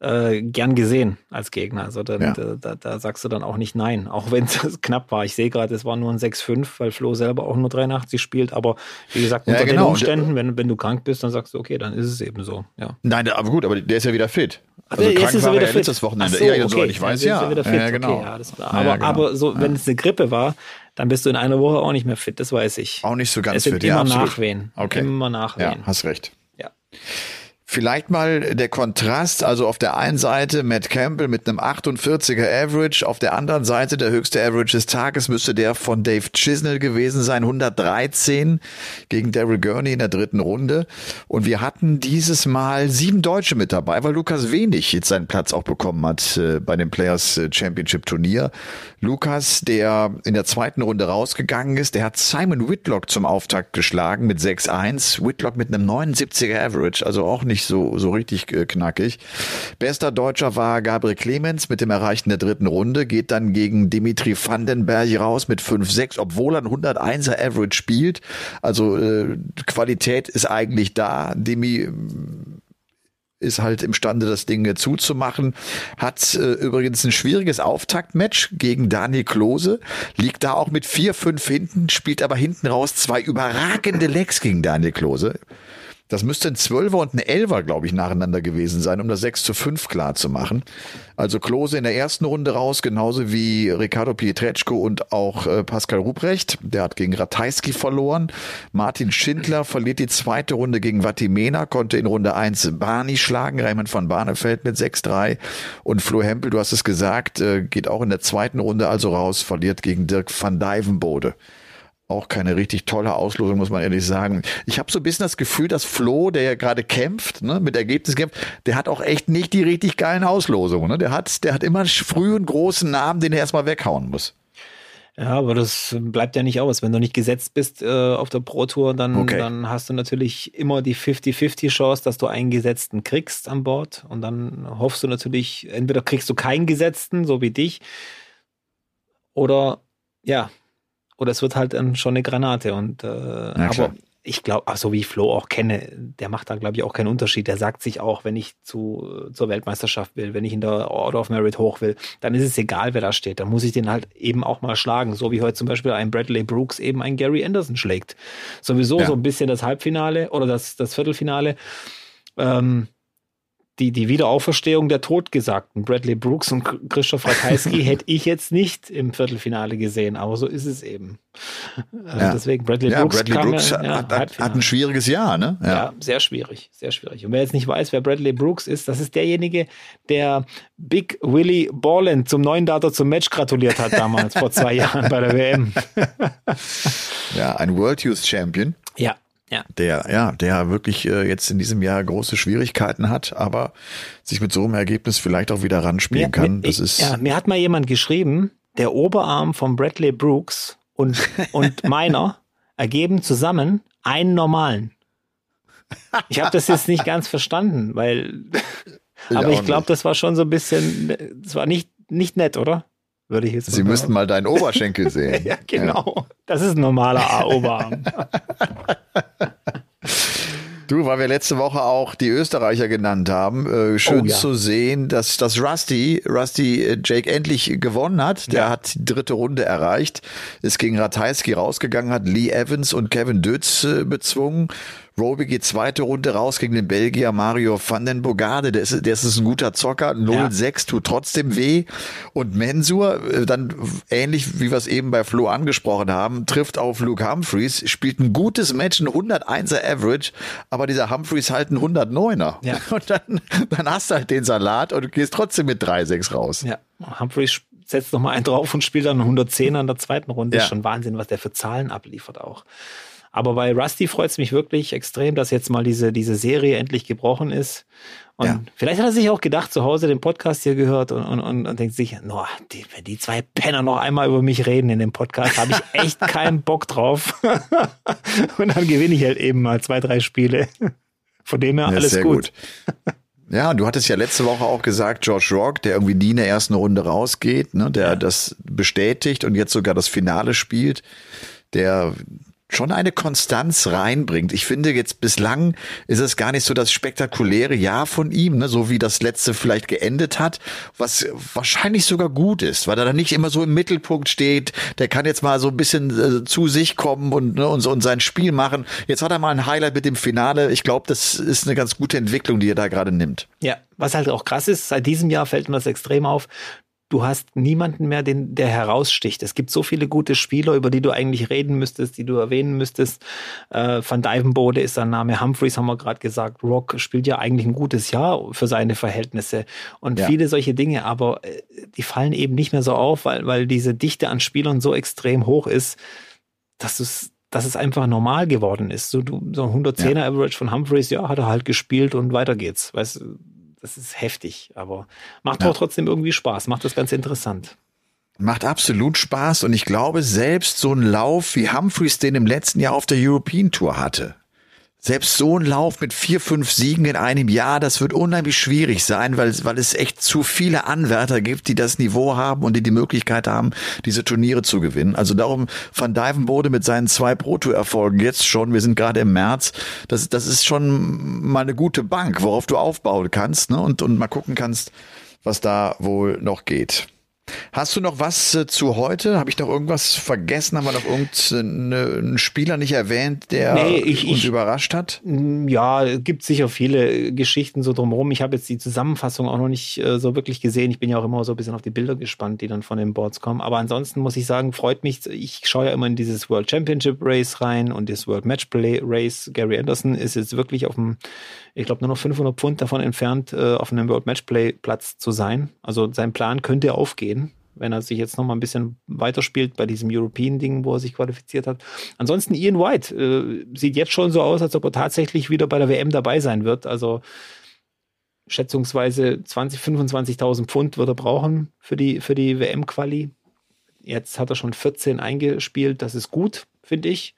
C: äh, gern gesehen als Gegner. Also dann, ja. da, da, da, sagst du dann auch nicht nein, auch wenn es knapp war. Ich sehe gerade, es war nur ein 6-5, weil Flo selber auch nur 83 spielt. Aber wie gesagt, unter ja, genau. den Umständen, wenn, wenn du krank bist, dann sagst du, okay, dann ist es eben so. Ja.
B: Nein, aber gut, aber der ist ja wieder fit.
C: Also der, krank ist war er wieder fit.
B: letztes Wochenende.
C: So, ja, okay. ich weiß, ja. ja, genau. Okay, ja aber, genau. aber so, wenn es eine Grippe war, dann bist du in einer Woche auch nicht mehr fit, das weiß ich.
B: Auch nicht so ganz
C: es fit,
B: immer
C: ja, Nachwehen.
B: Okay.
C: Immer nachwehen.
B: Ja, hast recht.
C: Ja.
B: Vielleicht mal der Kontrast, also auf der einen Seite Matt Campbell mit einem 48er Average, auf der anderen Seite der höchste Average des Tages müsste der von Dave Chisnell gewesen sein, 113 gegen Daryl Gurney in der dritten Runde. Und wir hatten dieses Mal sieben Deutsche mit dabei, weil Lukas Wenig jetzt seinen Platz auch bekommen hat äh, bei dem Players äh, Championship Turnier. Lukas, der in der zweiten Runde rausgegangen ist, der hat Simon Whitlock zum Auftakt geschlagen mit 6-1. Whitlock mit einem 79er Average, also auch nicht so, so richtig äh, knackig. Bester Deutscher war Gabriel Clemens mit dem Erreichen der dritten Runde, geht dann gegen Dimitri Vandenberg raus mit 5-6, obwohl er ein 101er Average spielt. Also äh, Qualität ist eigentlich da. Demi ist halt imstande, das Ding zuzumachen. Hat äh, übrigens ein schwieriges Auftaktmatch gegen Daniel Klose. Liegt da auch mit 4-5 hinten, spielt aber hinten raus zwei überragende Lecks gegen Daniel Klose. Das müsste ein Zwölfer und ein Elfer, glaube ich, nacheinander gewesen sein, um das 6 zu 5 klar zu machen. Also Klose in der ersten Runde raus, genauso wie Ricardo Pietreczko und auch äh, Pascal Ruprecht. Der hat gegen Ratajski verloren. Martin Schindler verliert die zweite Runde gegen Vatimena, konnte in Runde 1 Barney schlagen, Raymond von Barnefeld mit 6-3. Und Flo Hempel, du hast es gesagt, äh, geht auch in der zweiten Runde also raus, verliert gegen Dirk van Dijvenbode auch keine richtig tolle Auslosung, muss man ehrlich sagen. Ich habe so ein bisschen das Gefühl, dass Flo, der ja gerade kämpft, ne, mit Ergebnis kämpft, der hat auch echt nicht die richtig geilen Auslosungen. Ne? Der hat, der hat immer einen großen Namen, den er erstmal weghauen muss.
C: Ja, aber das bleibt ja nicht aus. Wenn du nicht gesetzt bist äh, auf der Pro Tour, dann, okay. dann hast du natürlich immer die 50-50 Chance, dass du einen Gesetzten kriegst an Bord. Und dann hoffst du natürlich, entweder kriegst du keinen Gesetzten, so wie dich, oder ja, oder es wird halt dann schon eine Granate. Und äh, aber ich glaube, so wie ich Flo auch kenne, der macht da, glaube ich, auch keinen Unterschied. Der sagt sich auch, wenn ich zu, zur Weltmeisterschaft will, wenn ich in der Order of Merit hoch will, dann ist es egal, wer da steht. Dann muss ich den halt eben auch mal schlagen. So wie heute zum Beispiel ein Bradley Brooks eben ein Gary Anderson schlägt. Sowieso ja. so ein bisschen das Halbfinale oder das, das Viertelfinale. Ähm, die, die Wiederauferstehung der Todgesagten, Bradley Brooks und Christoph Ratajski, hätte ich jetzt nicht im Viertelfinale gesehen, aber so ist es eben.
B: Also ja. Deswegen, Bradley ja, Brooks, Bradley Brooks ja, hat, hat, hat, ein schwieriges Jahr, ne?
C: Ja. ja. sehr schwierig, sehr schwierig. Und wer jetzt nicht weiß, wer Bradley Brooks ist, das ist derjenige, der Big Willie Borland zum neuen Data zum Match gratuliert hat damals, vor zwei Jahren bei der WM.
B: ja, ein World Youth Champion.
C: Ja, ja.
B: Der, ja, der wirklich äh, jetzt in diesem Jahr große Schwierigkeiten hat, aber sich mit so einem Ergebnis vielleicht auch wieder ranspielen mir, kann. das
C: ich,
B: ist
C: ja, mir hat mal jemand geschrieben, der Oberarm von Bradley Brooks und, und meiner ergeben zusammen einen normalen. Ich habe das jetzt nicht ganz verstanden, weil, aber ich glaube, das war schon so ein bisschen, das war nicht, nicht nett, oder? Würde ich jetzt
B: Sie müssten mal deinen Oberschenkel sehen.
C: ja, genau. Ja. Das ist ein normaler Oberarm.
B: Du, weil wir letzte Woche auch die Österreicher genannt haben, äh, schön oh, ja. zu sehen, dass, dass Rusty, Rusty äh, Jake endlich gewonnen hat. Der ja. hat die dritte Runde erreicht, ist gegen Ratajski rausgegangen, hat Lee Evans und Kevin Dötz äh, bezwungen. Roby geht zweite Runde raus gegen den Belgier Mario van den Bogarde. Der ist, der ist ein guter Zocker. 0-6 ja. tut trotzdem weh. Und Mensur, äh, dann ähnlich wie wir es eben bei Flo angesprochen haben, trifft auf Luke Humphreys, spielt ein gutes Match, ein 101er Average, aber dieser Humphreys halt ein 109er. Ja. Und dann, dann hast du halt den Salat und gehst trotzdem mit 3-6 raus.
C: Ja, Humphreys setzt noch mal einen drauf und spielt dann 110 in der zweiten Runde. Ja. Ist schon Wahnsinn, was der für Zahlen abliefert auch. Aber bei Rusty freut es mich wirklich extrem, dass jetzt mal diese, diese Serie endlich gebrochen ist. Und ja. vielleicht hat er sich auch gedacht, zu Hause den Podcast hier gehört und, und, und, und denkt sich, no, die, wenn die zwei Penner noch einmal über mich reden in dem Podcast, habe ich echt keinen Bock drauf. und dann gewinne ich halt eben mal zwei, drei Spiele. Von dem her ja, alles gut. gut.
B: Ja, du hattest ja letzte Woche auch gesagt, George Rock, der irgendwie nie in der ersten Runde rausgeht, ne, der ja. das bestätigt und jetzt sogar das Finale spielt, der schon eine Konstanz reinbringt. Ich finde jetzt bislang ist es gar nicht so das spektakuläre Jahr von ihm, ne, so wie das letzte vielleicht geendet hat, was wahrscheinlich sogar gut ist, weil er dann nicht immer so im Mittelpunkt steht. Der kann jetzt mal so ein bisschen äh, zu sich kommen und, ne, und, und sein Spiel machen. Jetzt hat er mal ein Highlight mit dem Finale. Ich glaube, das ist eine ganz gute Entwicklung, die er da gerade nimmt.
C: Ja, was halt auch krass ist, seit diesem Jahr fällt mir das extrem auf du hast niemanden mehr, den, der heraussticht. Es gibt so viele gute Spieler, über die du eigentlich reden müsstest, die du erwähnen müsstest. Äh, Van Dijvenbode ist sein Name, Humphreys haben wir gerade gesagt. Rock spielt ja eigentlich ein gutes Jahr für seine Verhältnisse und ja. viele solche Dinge, aber äh, die fallen eben nicht mehr so auf, weil, weil diese Dichte an Spielern so extrem hoch ist, dass es dass es einfach normal geworden ist. So, du, so ein 110er ja. Average von Humphreys, ja, hat er halt gespielt und weiter geht's. Weißt das ist heftig, aber macht ja. auch trotzdem irgendwie Spaß, macht das ganz interessant.
B: Macht absolut Spaß und ich glaube, selbst so ein Lauf wie Humphreys den im letzten Jahr auf der European Tour hatte, selbst so ein Lauf mit vier, fünf Siegen in einem Jahr, das wird unheimlich schwierig sein, weil, weil es echt zu viele Anwärter gibt, die das Niveau haben und die die Möglichkeit haben, diese Turniere zu gewinnen. Also darum Van Dijvenbode mit seinen zwei Pro-Tour-Erfolgen jetzt schon, wir sind gerade im März, das, das ist schon mal eine gute Bank, worauf du aufbauen kannst ne? und, und mal gucken kannst, was da wohl noch geht. Hast du noch was äh, zu heute? Habe ich noch irgendwas vergessen? Haben wir noch irgendeinen Spieler nicht erwähnt, der nee, ich, uns ich, überrascht hat?
C: Mm, ja, es gibt sicher viele Geschichten so drumherum. Ich habe jetzt die Zusammenfassung auch noch nicht äh, so wirklich gesehen. Ich bin ja auch immer so ein bisschen auf die Bilder gespannt, die dann von den Boards kommen. Aber ansonsten muss ich sagen, freut mich. Ich schaue ja immer in dieses World Championship Race rein und das World Matchplay Race. Gary Anderson ist jetzt wirklich auf dem, ich glaube, nur noch 500 Pfund davon entfernt, äh, auf einem World Matchplay Platz zu sein. Also sein Plan könnte aufgehen wenn er sich jetzt noch mal ein bisschen weiterspielt bei diesem European-Ding, wo er sich qualifiziert hat. Ansonsten Ian White äh, sieht jetzt schon so aus, als ob er tatsächlich wieder bei der WM dabei sein wird. Also schätzungsweise 20, 25.000 Pfund wird er brauchen für die, für die WM-Quali. Jetzt hat er schon 14 eingespielt, das ist gut, finde ich.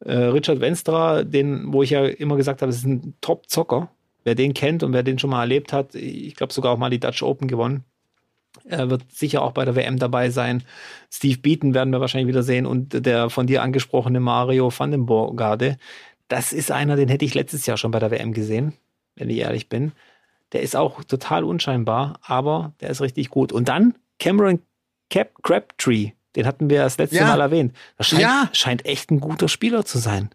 C: Äh, Richard Wenstra, den, wo ich ja immer gesagt habe, das ist ein Top-Zocker. Wer den kennt und wer den schon mal erlebt hat, ich glaube sogar auch mal die Dutch Open gewonnen er wird sicher auch bei der WM dabei sein. Steve Beaton werden wir wahrscheinlich wieder sehen und der von dir angesprochene Mario van den Borgade. Das ist einer, den hätte ich letztes Jahr schon bei der WM gesehen, wenn ich ehrlich bin. Der ist auch total unscheinbar, aber der ist richtig gut. Und dann Cameron Cap Crabtree, den hatten wir das letzte ja. Mal erwähnt. Das scheint, ja. scheint echt ein guter Spieler zu sein.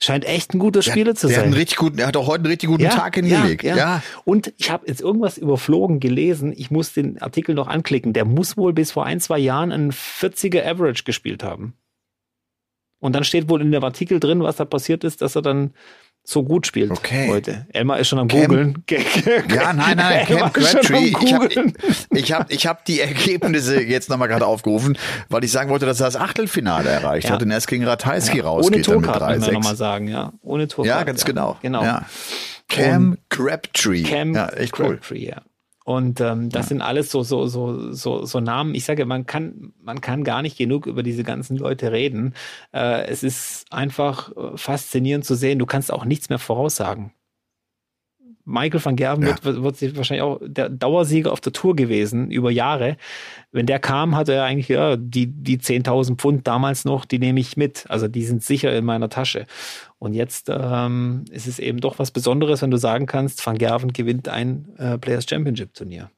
C: Scheint echt ein guter Spieler zu der sein.
B: Hat einen richtig guten, er hat auch heute einen richtig guten ja, Tag hingelegt. Ja, ja. ja.
C: Und ich habe jetzt irgendwas überflogen gelesen. Ich muss den Artikel noch anklicken. Der muss wohl bis vor ein, zwei Jahren einen 40er Average gespielt haben. Und dann steht wohl in dem Artikel drin, was da passiert ist, dass er dann so gut spielt okay. heute. Elmar ist schon am googeln.
B: Ja, nein, nein, Cam Crabtree. Ich habe ich hab, ich hab die Ergebnisse jetzt nochmal gerade aufgerufen, weil ich sagen wollte, dass er das Achtelfinale erreicht ja. hat und erst gegen Ratajski ja. rausgeht.
C: Ohne Tourcard, wir nochmal sagen, ja. Ohne Tourcard.
B: Ja, ganz
C: ja.
B: genau.
C: genau. Ja.
B: Cam Crabtree.
C: Cam ja, echt Crabtree, cool. ja. Und ähm, das ja. sind alles so, so, so, so, so Namen. Ich sage, man kann, man kann gar nicht genug über diese ganzen Leute reden. Äh, es ist einfach äh, faszinierend zu sehen. Du kannst auch nichts mehr voraussagen. Michael van Gerven ja. wird, wird, wahrscheinlich auch der Dauersieger auf der Tour gewesen über Jahre. Wenn der kam, hatte er eigentlich, ja, die, die 10.000 Pfund damals noch, die nehme ich mit. Also die sind sicher in meiner Tasche. Und jetzt ähm, ist es eben doch was Besonderes, wenn du sagen kannst, Van Gerven gewinnt ein äh, Players Championship Turnier.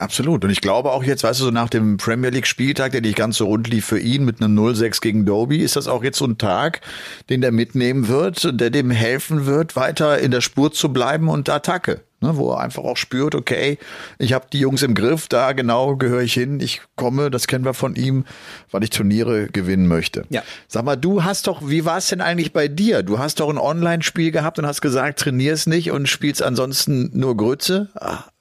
B: Absolut. Und ich glaube auch jetzt, weißt du, so nach dem Premier League Spieltag, der nicht ganz so rund lief für ihn mit einem 0-6 gegen Doby, ist das auch jetzt so ein Tag, den der mitnehmen wird der dem helfen wird, weiter in der Spur zu bleiben und Attacke. Ne, wo er einfach auch spürt, okay, ich habe die Jungs im Griff, da genau gehöre ich hin, ich komme, das kennen wir von ihm, weil ich Turniere gewinnen möchte.
C: Ja.
B: Sag mal, du hast doch, wie war es denn eigentlich bei dir? Du hast doch ein Online-Spiel gehabt und hast gesagt, trainierst nicht und spielst ansonsten nur Grütze.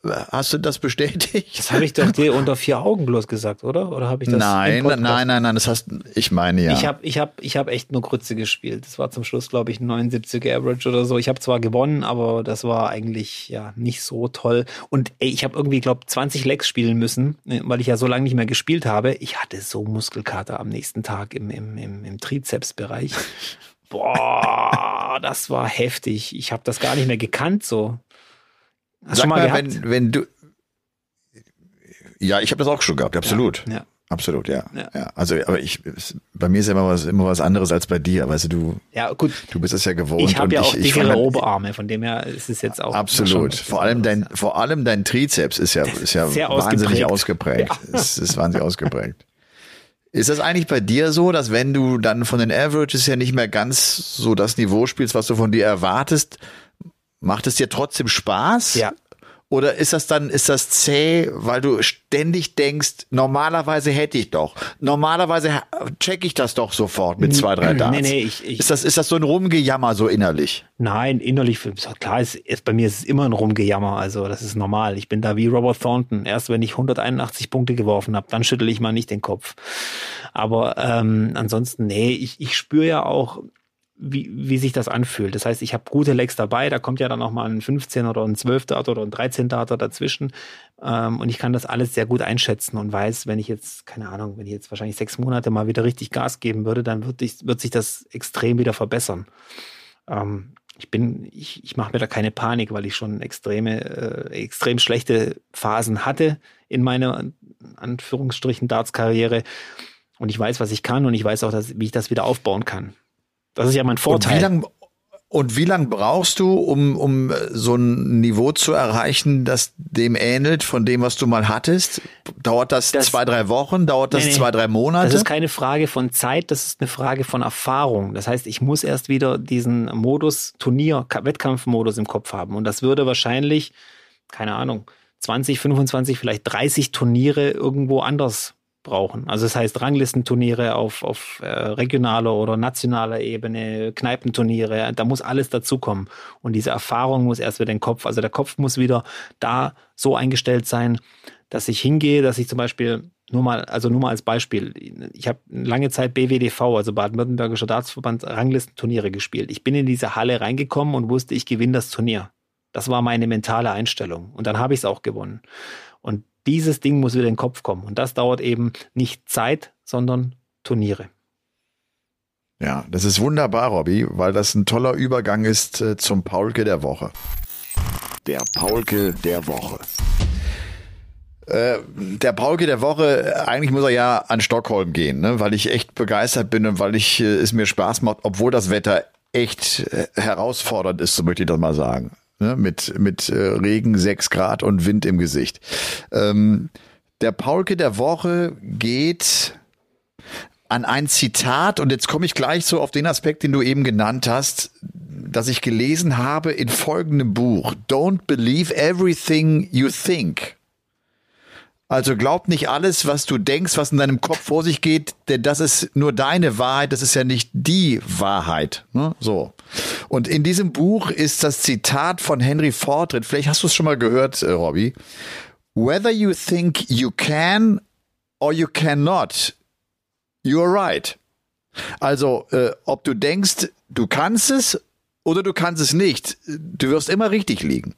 B: Hast du das bestätigt?
C: Das habe ich doch dir unter vier Augen bloß gesagt, oder? Oder habe ich das?
B: Nein, nein, nein, nein, das hast ich meine ja.
C: Ich habe ich hab, ich hab echt nur Grütze gespielt. Das war zum Schluss, glaube ich, 79er Average oder so. Ich habe zwar gewonnen, aber das war eigentlich ja nicht so toll. Und ey, ich habe irgendwie, glaube 20 Legs spielen müssen, ne, weil ich ja so lange nicht mehr gespielt habe. Ich hatte so Muskelkater am nächsten Tag im, im, im, im Trizepsbereich. Boah, das war heftig. Ich habe das gar nicht mehr gekannt so.
B: Hast Sag mal, mal wenn, wenn du. Ja, ich habe das auch schon gehabt, absolut.
C: Ja, ja.
B: Absolut, ja. ja. ja. Also, aber ich, bei mir ist ja immer was, immer was anderes als bei dir. Weißt du, du,
C: ja, gut.
B: du bist es ja gewohnt.
C: Ich habe ja auch dickere Oberarme, von dem her ist es jetzt auch.
B: Absolut. Vor allem dein, vor allem dein Trizeps ist ja, ist ja wahnsinnig ausgeprägt. ausgeprägt. Ja. Ist, ist wahnsinnig ausgeprägt. Ist das eigentlich bei dir so, dass wenn du dann von den Averages ja nicht mehr ganz so das Niveau spielst, was du von dir erwartest, macht es dir trotzdem Spaß?
C: Ja.
B: Oder ist das dann, ist das zäh, weil du ständig denkst, normalerweise hätte ich doch. Normalerweise check ich das doch sofort mit zwei, drei Darts. Nee, nee, ich, ich, ist, das, ist das so ein Rumgejammer so innerlich?
C: Nein, innerlich, klar, ist, ist, bei mir ist es immer ein Rumgejammer. Also das ist normal. Ich bin da wie Robert Thornton. Erst wenn ich 181 Punkte geworfen habe, dann schüttel ich mal nicht den Kopf. Aber ähm, ansonsten, nee, ich, ich spüre ja auch, wie, wie sich das anfühlt. Das heißt, ich habe gute Legs dabei, da kommt ja dann noch mal ein 15 oder ein 12 Data oder ein 13 Data dazwischen ähm, und ich kann das alles sehr gut einschätzen und weiß, wenn ich jetzt, keine Ahnung, wenn ich jetzt wahrscheinlich sechs Monate mal wieder richtig Gas geben würde, dann wird, ich, wird sich das extrem wieder verbessern. Ähm, ich bin, ich, ich mache mir da keine Panik, weil ich schon extreme, äh, extrem schlechte Phasen hatte in meiner Anführungsstrichen Darts-Karriere und ich weiß, was ich kann und ich weiß auch, dass, wie ich das wieder aufbauen kann. Das ist ja mein Vorteil.
B: Und wie lange und wie lang brauchst du, um, um so ein Niveau zu erreichen, das dem ähnelt von dem, was du mal hattest? Dauert das, das zwei, drei Wochen? Dauert das nee, nee, zwei, drei Monate?
C: Das ist keine Frage von Zeit, das ist eine Frage von Erfahrung. Das heißt, ich muss erst wieder diesen Modus, Turnier, Wettkampfmodus im Kopf haben. Und das würde wahrscheinlich, keine Ahnung, 20, 25, vielleicht 30 Turniere irgendwo anders brauchen. Also das heißt Ranglistenturniere auf, auf äh, regionaler oder nationaler Ebene, Kneipenturniere, da muss alles dazukommen. Und diese Erfahrung muss erst wieder den Kopf, also der Kopf muss wieder da so eingestellt sein, dass ich hingehe, dass ich zum Beispiel nur mal, also nur mal als Beispiel, ich habe lange Zeit BWDV, also Baden-Württembergischer Dartsverband, Ranglistenturniere gespielt. Ich bin in diese Halle reingekommen und wusste, ich gewinne das Turnier. Das war meine mentale Einstellung. Und dann habe ich es auch gewonnen. Und dieses Ding muss wieder in den Kopf kommen. Und das dauert eben nicht Zeit, sondern Turniere.
B: Ja, das ist wunderbar, Robby, weil das ein toller Übergang ist äh, zum Paulke der Woche. Der Paulke der Woche. Äh, der Paulke der Woche, eigentlich muss er ja an Stockholm gehen, ne? weil ich echt begeistert bin und weil ich äh, es mir Spaß macht, obwohl das Wetter echt herausfordernd ist, so möchte ich das mal sagen ne, mit, mit äh, Regen, sechs Grad und Wind im Gesicht. Ähm, der Paulke der Woche geht an ein Zitat und jetzt komme ich gleich so auf den Aspekt, den du eben genannt hast, dass ich gelesen habe in folgendem Buch. Don't believe everything you think. Also glaub nicht alles, was du denkst, was in deinem Kopf vor sich geht, denn das ist nur deine Wahrheit, das ist ja nicht die Wahrheit. Ne? So. Und in diesem Buch ist das Zitat von Henry Ford drin. Vielleicht hast du es schon mal gehört, äh, Robbie. Whether you think you can or you cannot, you're right. Also, äh, ob du denkst, du kannst es oder du kannst es nicht, du wirst immer richtig liegen.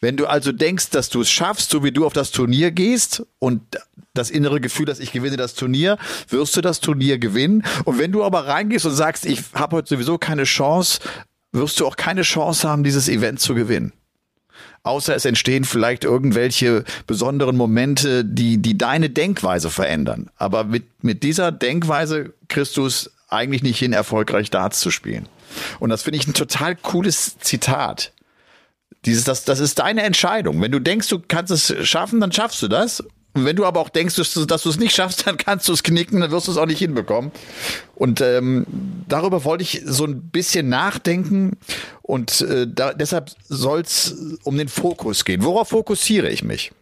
B: Wenn du also denkst, dass du es schaffst, so wie du auf das Turnier gehst und das innere Gefühl, dass ich gewinne das Turnier, wirst du das Turnier gewinnen. Und wenn du aber reingehst und sagst, ich habe heute sowieso keine Chance, wirst du auch keine Chance haben, dieses Event zu gewinnen. Außer es entstehen vielleicht irgendwelche besonderen Momente, die, die deine Denkweise verändern. Aber mit, mit dieser Denkweise kriegst du es eigentlich nicht hin, erfolgreich Darts zu spielen. Und das finde ich ein total cooles Zitat. Dieses, das, das ist deine Entscheidung. Wenn du denkst, du kannst es schaffen, dann schaffst du das. Und wenn du aber auch denkst, dass du, es nicht schaffst, dann kannst du es knicken, dann wirst du es auch nicht hinbekommen. Und ähm, darüber wollte ich so ein bisschen nachdenken. Und äh, da, deshalb soll es um den Fokus gehen. Worauf fokussiere ich mich?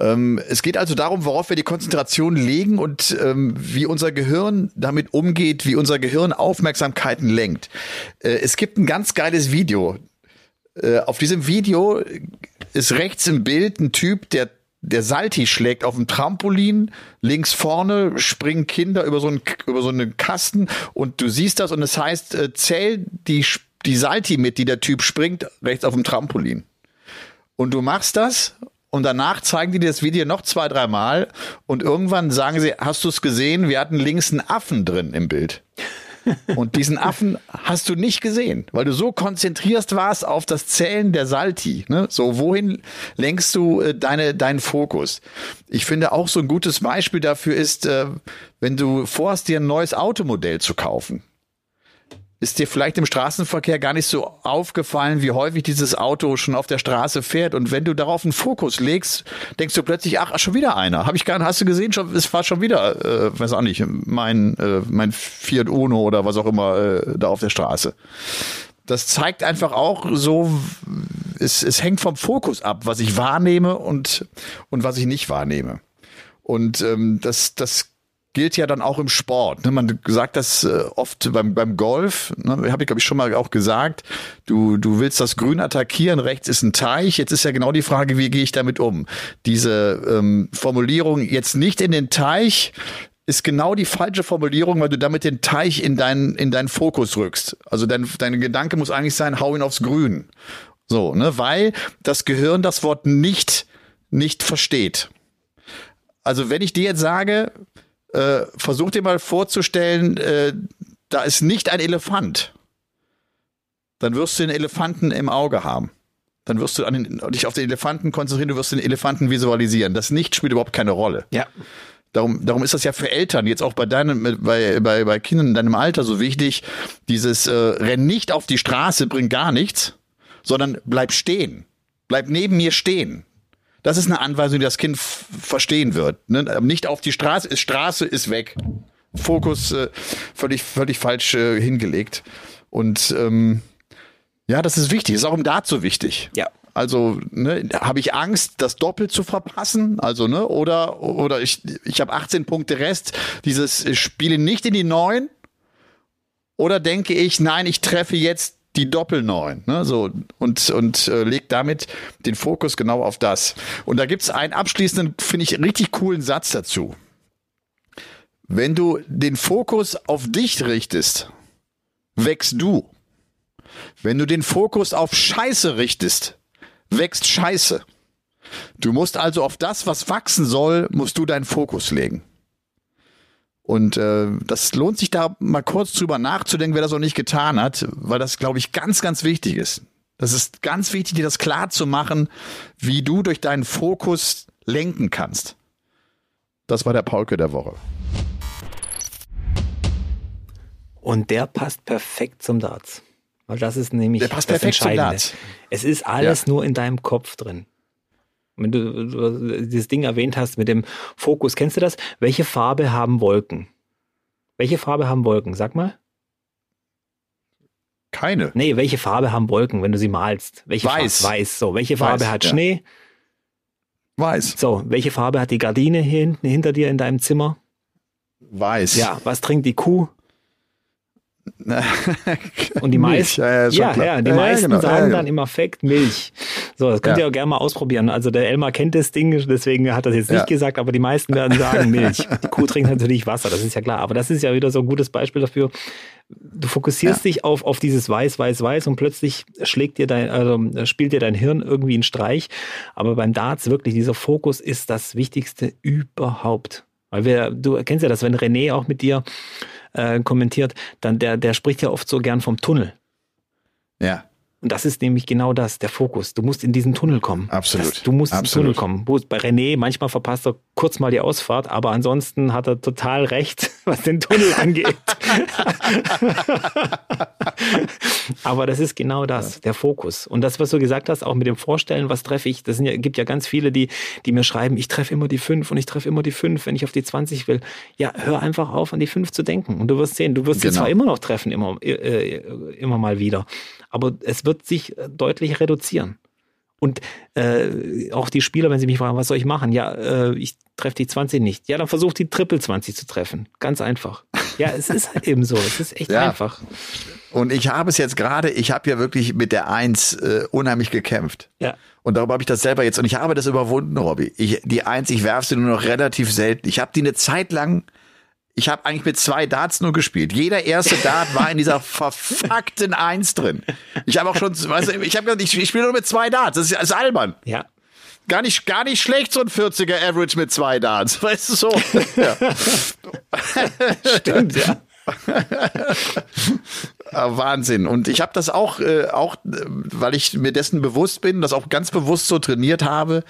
B: Ähm, es geht also darum, worauf wir die Konzentration legen und ähm, wie unser Gehirn damit umgeht, wie unser Gehirn Aufmerksamkeiten lenkt. Äh, es gibt ein ganz geiles Video Äh, auf diesem Video ist rechts im Bild ein Typ, der der Salti schlägt auf dem Trampolin, links vorne springen Kinder über so einen, über so einen Kasten und du siehst das und es das heißt, äh, zähl die, die Salti mit, die der Typ springt, rechts auf dem Trampolin. Und du machst das und danach zeigen die dir das Video noch zwei, dreimal und irgendwann sagen sie, hast du es gesehen? Wir hatten links einen Affen drin im Bild. Und diesen Affen hast du nicht gesehen, weil du so konzentrierst warst auf das Zählen der Salti. Ne? So, wohin lenkst du äh, deine, deinen Fokus? Ich finde auch so ein gutes Beispiel dafür ist, äh, wenn du vorhast, dir ein neues Automodell zu kaufen ist dir vielleicht im Straßenverkehr gar nicht so aufgefallen, wie häufig dieses Auto schon auf der Straße fährt. Und wenn du darauf einen Fokus legst, denkst du plötzlich, ach, schon wieder einer. Habe ich gar hast du gesehen, schon, es war schon wieder, äh, weiß auch nicht, mein, äh, mein Fiat Uno oder was auch immer äh, da auf der Straße. Das zeigt einfach auch so, es, es hängt vom Fokus ab, was ich wahrnehme und, und was ich nicht wahrnehme. Und ähm, das, das gilt ja dann auch im Sport. Ne? Man sagt das äh, oft beim, beim Golf, ne? habe ich glaube ich schon mal auch gesagt, du, du willst das Grün attackieren, rechts ist ein Teich. Jetzt ist ja genau die Frage, wie gehe ich damit um? Diese ähm, Formulierung jetzt nicht in den Teich, ist genau die falsche Formulierung, weil du damit den Teich in deinen, in deinen Fokus rückst. Also dein, dein Gedanke muss eigentlich sein, hau ihn aufs Grün. So, ne, weil das Gehirn das Wort nicht, nicht versteht. Also wenn ich dir jetzt sage, äh, versuch dir mal vorzustellen, äh, da ist nicht ein Elefant. Dann wirst du den Elefanten im Auge haben. Dann wirst du den, dich auf den Elefanten konzentrieren, du wirst den Elefanten visualisieren. Das Nicht spielt überhaupt keine Rolle.
C: Ja.
B: Darum, darum ist das ja für Eltern, jetzt auch bei deinem, bei, bei, bei Kindern in deinem Alter so wichtig, dieses äh, Renn nicht auf die Straße bringt gar nichts, sondern bleib stehen. Bleib neben mir stehen. Das ist eine Anweisung, die das Kind verstehen wird. Ne? Nicht auf die Straße, ist Straße, ist weg. Fokus äh, völlig, völlig falsch äh, hingelegt. Und ähm, ja, das ist wichtig, ist auch im so wichtig.
C: Ja.
B: Also ne, habe ich Angst, das doppelt zu verpassen? Also ne, oder oder ich ich habe 18 Punkte Rest. Dieses Spiele nicht in die neun. Oder denke ich, nein, ich treffe jetzt die Doppelneun. Ne? So, und und äh, legt damit den Fokus genau auf das. Und da gibt's einen abschließenden, finde ich, richtig coolen Satz dazu. Wenn du den Fokus auf dich richtest, wächst du. Wenn du den Fokus auf Scheiße richtest, wächst Scheiße. Du musst also auf das, was wachsen soll, musst du deinen Fokus legen. Und äh, das lohnt sich da mal kurz drüber nachzudenken, wer das noch nicht getan hat, weil das, glaube ich, ganz, ganz wichtig ist. Das ist ganz wichtig, dir das klar zu machen, wie du durch deinen Fokus lenken kannst. Das war der Paulke der Woche.
C: Und der passt perfekt zum Darts. Weil das ist nämlich
B: der passt perfekt. Zum Darts.
C: Es ist alles ja. nur in deinem Kopf drin. Wenn du, dieses Ding erwähnt hast mit dem Fokus, kennst du das? Welche Farbe haben Wolken? Welche Farbe haben Wolken? Sag mal.
B: Keine.
C: Nee, welche Farbe haben Wolken, wenn du sie malst? Welche
B: Weiß.
C: Farbe? Weiß. So, welche Farbe Weiß, hat ja. Schnee?
B: Weiß.
C: So, welche Farbe hat die Gardine hier hinten hinter dir in deinem Zimmer?
B: Weiß.
C: Ja, was trinkt die Kuh? Und die meisten, ja, ja, ja, die meisten genau. sagen dann im Affekt Milch. So, das könnt ihr auch gerne mal ausprobieren. Also der Elmar kennt das Ding, deswegen hat er das jetzt nicht gesagt, aber die meisten werden sagen Milch. Die Kuh trinkt natürlich Wasser, das ist ja klar. Aber das ist ja wieder so ein gutes Beispiel dafür. Du fokussierst dich auf, auf dieses Weiß, Weiß, Weiß und plötzlich schlägt dir dein, also spielt dir dein Hirn irgendwie einen Streich. Aber beim Darts wirklich, dieser Fokus ist das Wichtigste überhaupt. Weil wir, du kennst ja das, wenn René auch mit dir äh, kommentiert, dann der, der spricht ja oft so gern vom Tunnel.
B: Ja.
C: Und das ist nämlich genau das, der Fokus. Du musst in diesen Tunnel kommen.
B: Absolut.
C: Das, du musst
B: Absolut.
C: in den Tunnel kommen. Bei René, manchmal verpasst er kurz mal die Ausfahrt, aber ansonsten hat er total recht, was den Tunnel angeht. aber das ist genau das, der Fokus. Und das, was du gesagt hast, auch mit dem Vorstellen, was treffe ich, das sind ja, gibt ja ganz viele, die, die mir schreiben, ich treffe immer die fünf und ich treffe immer die fünf, wenn ich auf die 20 will. Ja, hör einfach auf, an die fünf zu denken. Und du wirst sehen, du wirst genau. sie zwar immer noch treffen, immer, äh, immer mal wieder aber es wird sich äh, deutlich reduzieren. Und äh, auch die Spieler, wenn sie mich fragen, was soll ich machen? Ja, äh, ich treffe die 20 nicht. Ja, dann versuch die Triple 20 zu treffen. Ganz einfach. Ja, es ist eben so. Es ist echt ja. einfach.
B: Und ich habe es jetzt gerade, ich habe ja wirklich mit der Eins äh, unheimlich gekämpft.
C: Ja.
B: Und darüber habe ich das selber jetzt. Und ich habe das überwunden, Robby. Ich, die Eins, ich werfe sie nur noch relativ selten. Ich habe die eine Zeit lang ich habe eigentlich mit zwei Darts nur gespielt. Jeder erste Dart war in dieser verfuckten Eins drin. Ich habe auch schon, weißt du, ich habe gesagt, ich, ich spiele nur mit zwei Darts. Das ist, das ist albern.
C: Ja.
B: Gar nicht, gar nicht schlecht, so ein 40er Average mit zwei Darts. Weißt du so? Ja.
C: Stimmt, ja.
B: Ah, Wahnsinn. Und ich habe das auch, äh, auch, weil ich mir dessen bewusst bin, das auch ganz bewusst so trainiert habe,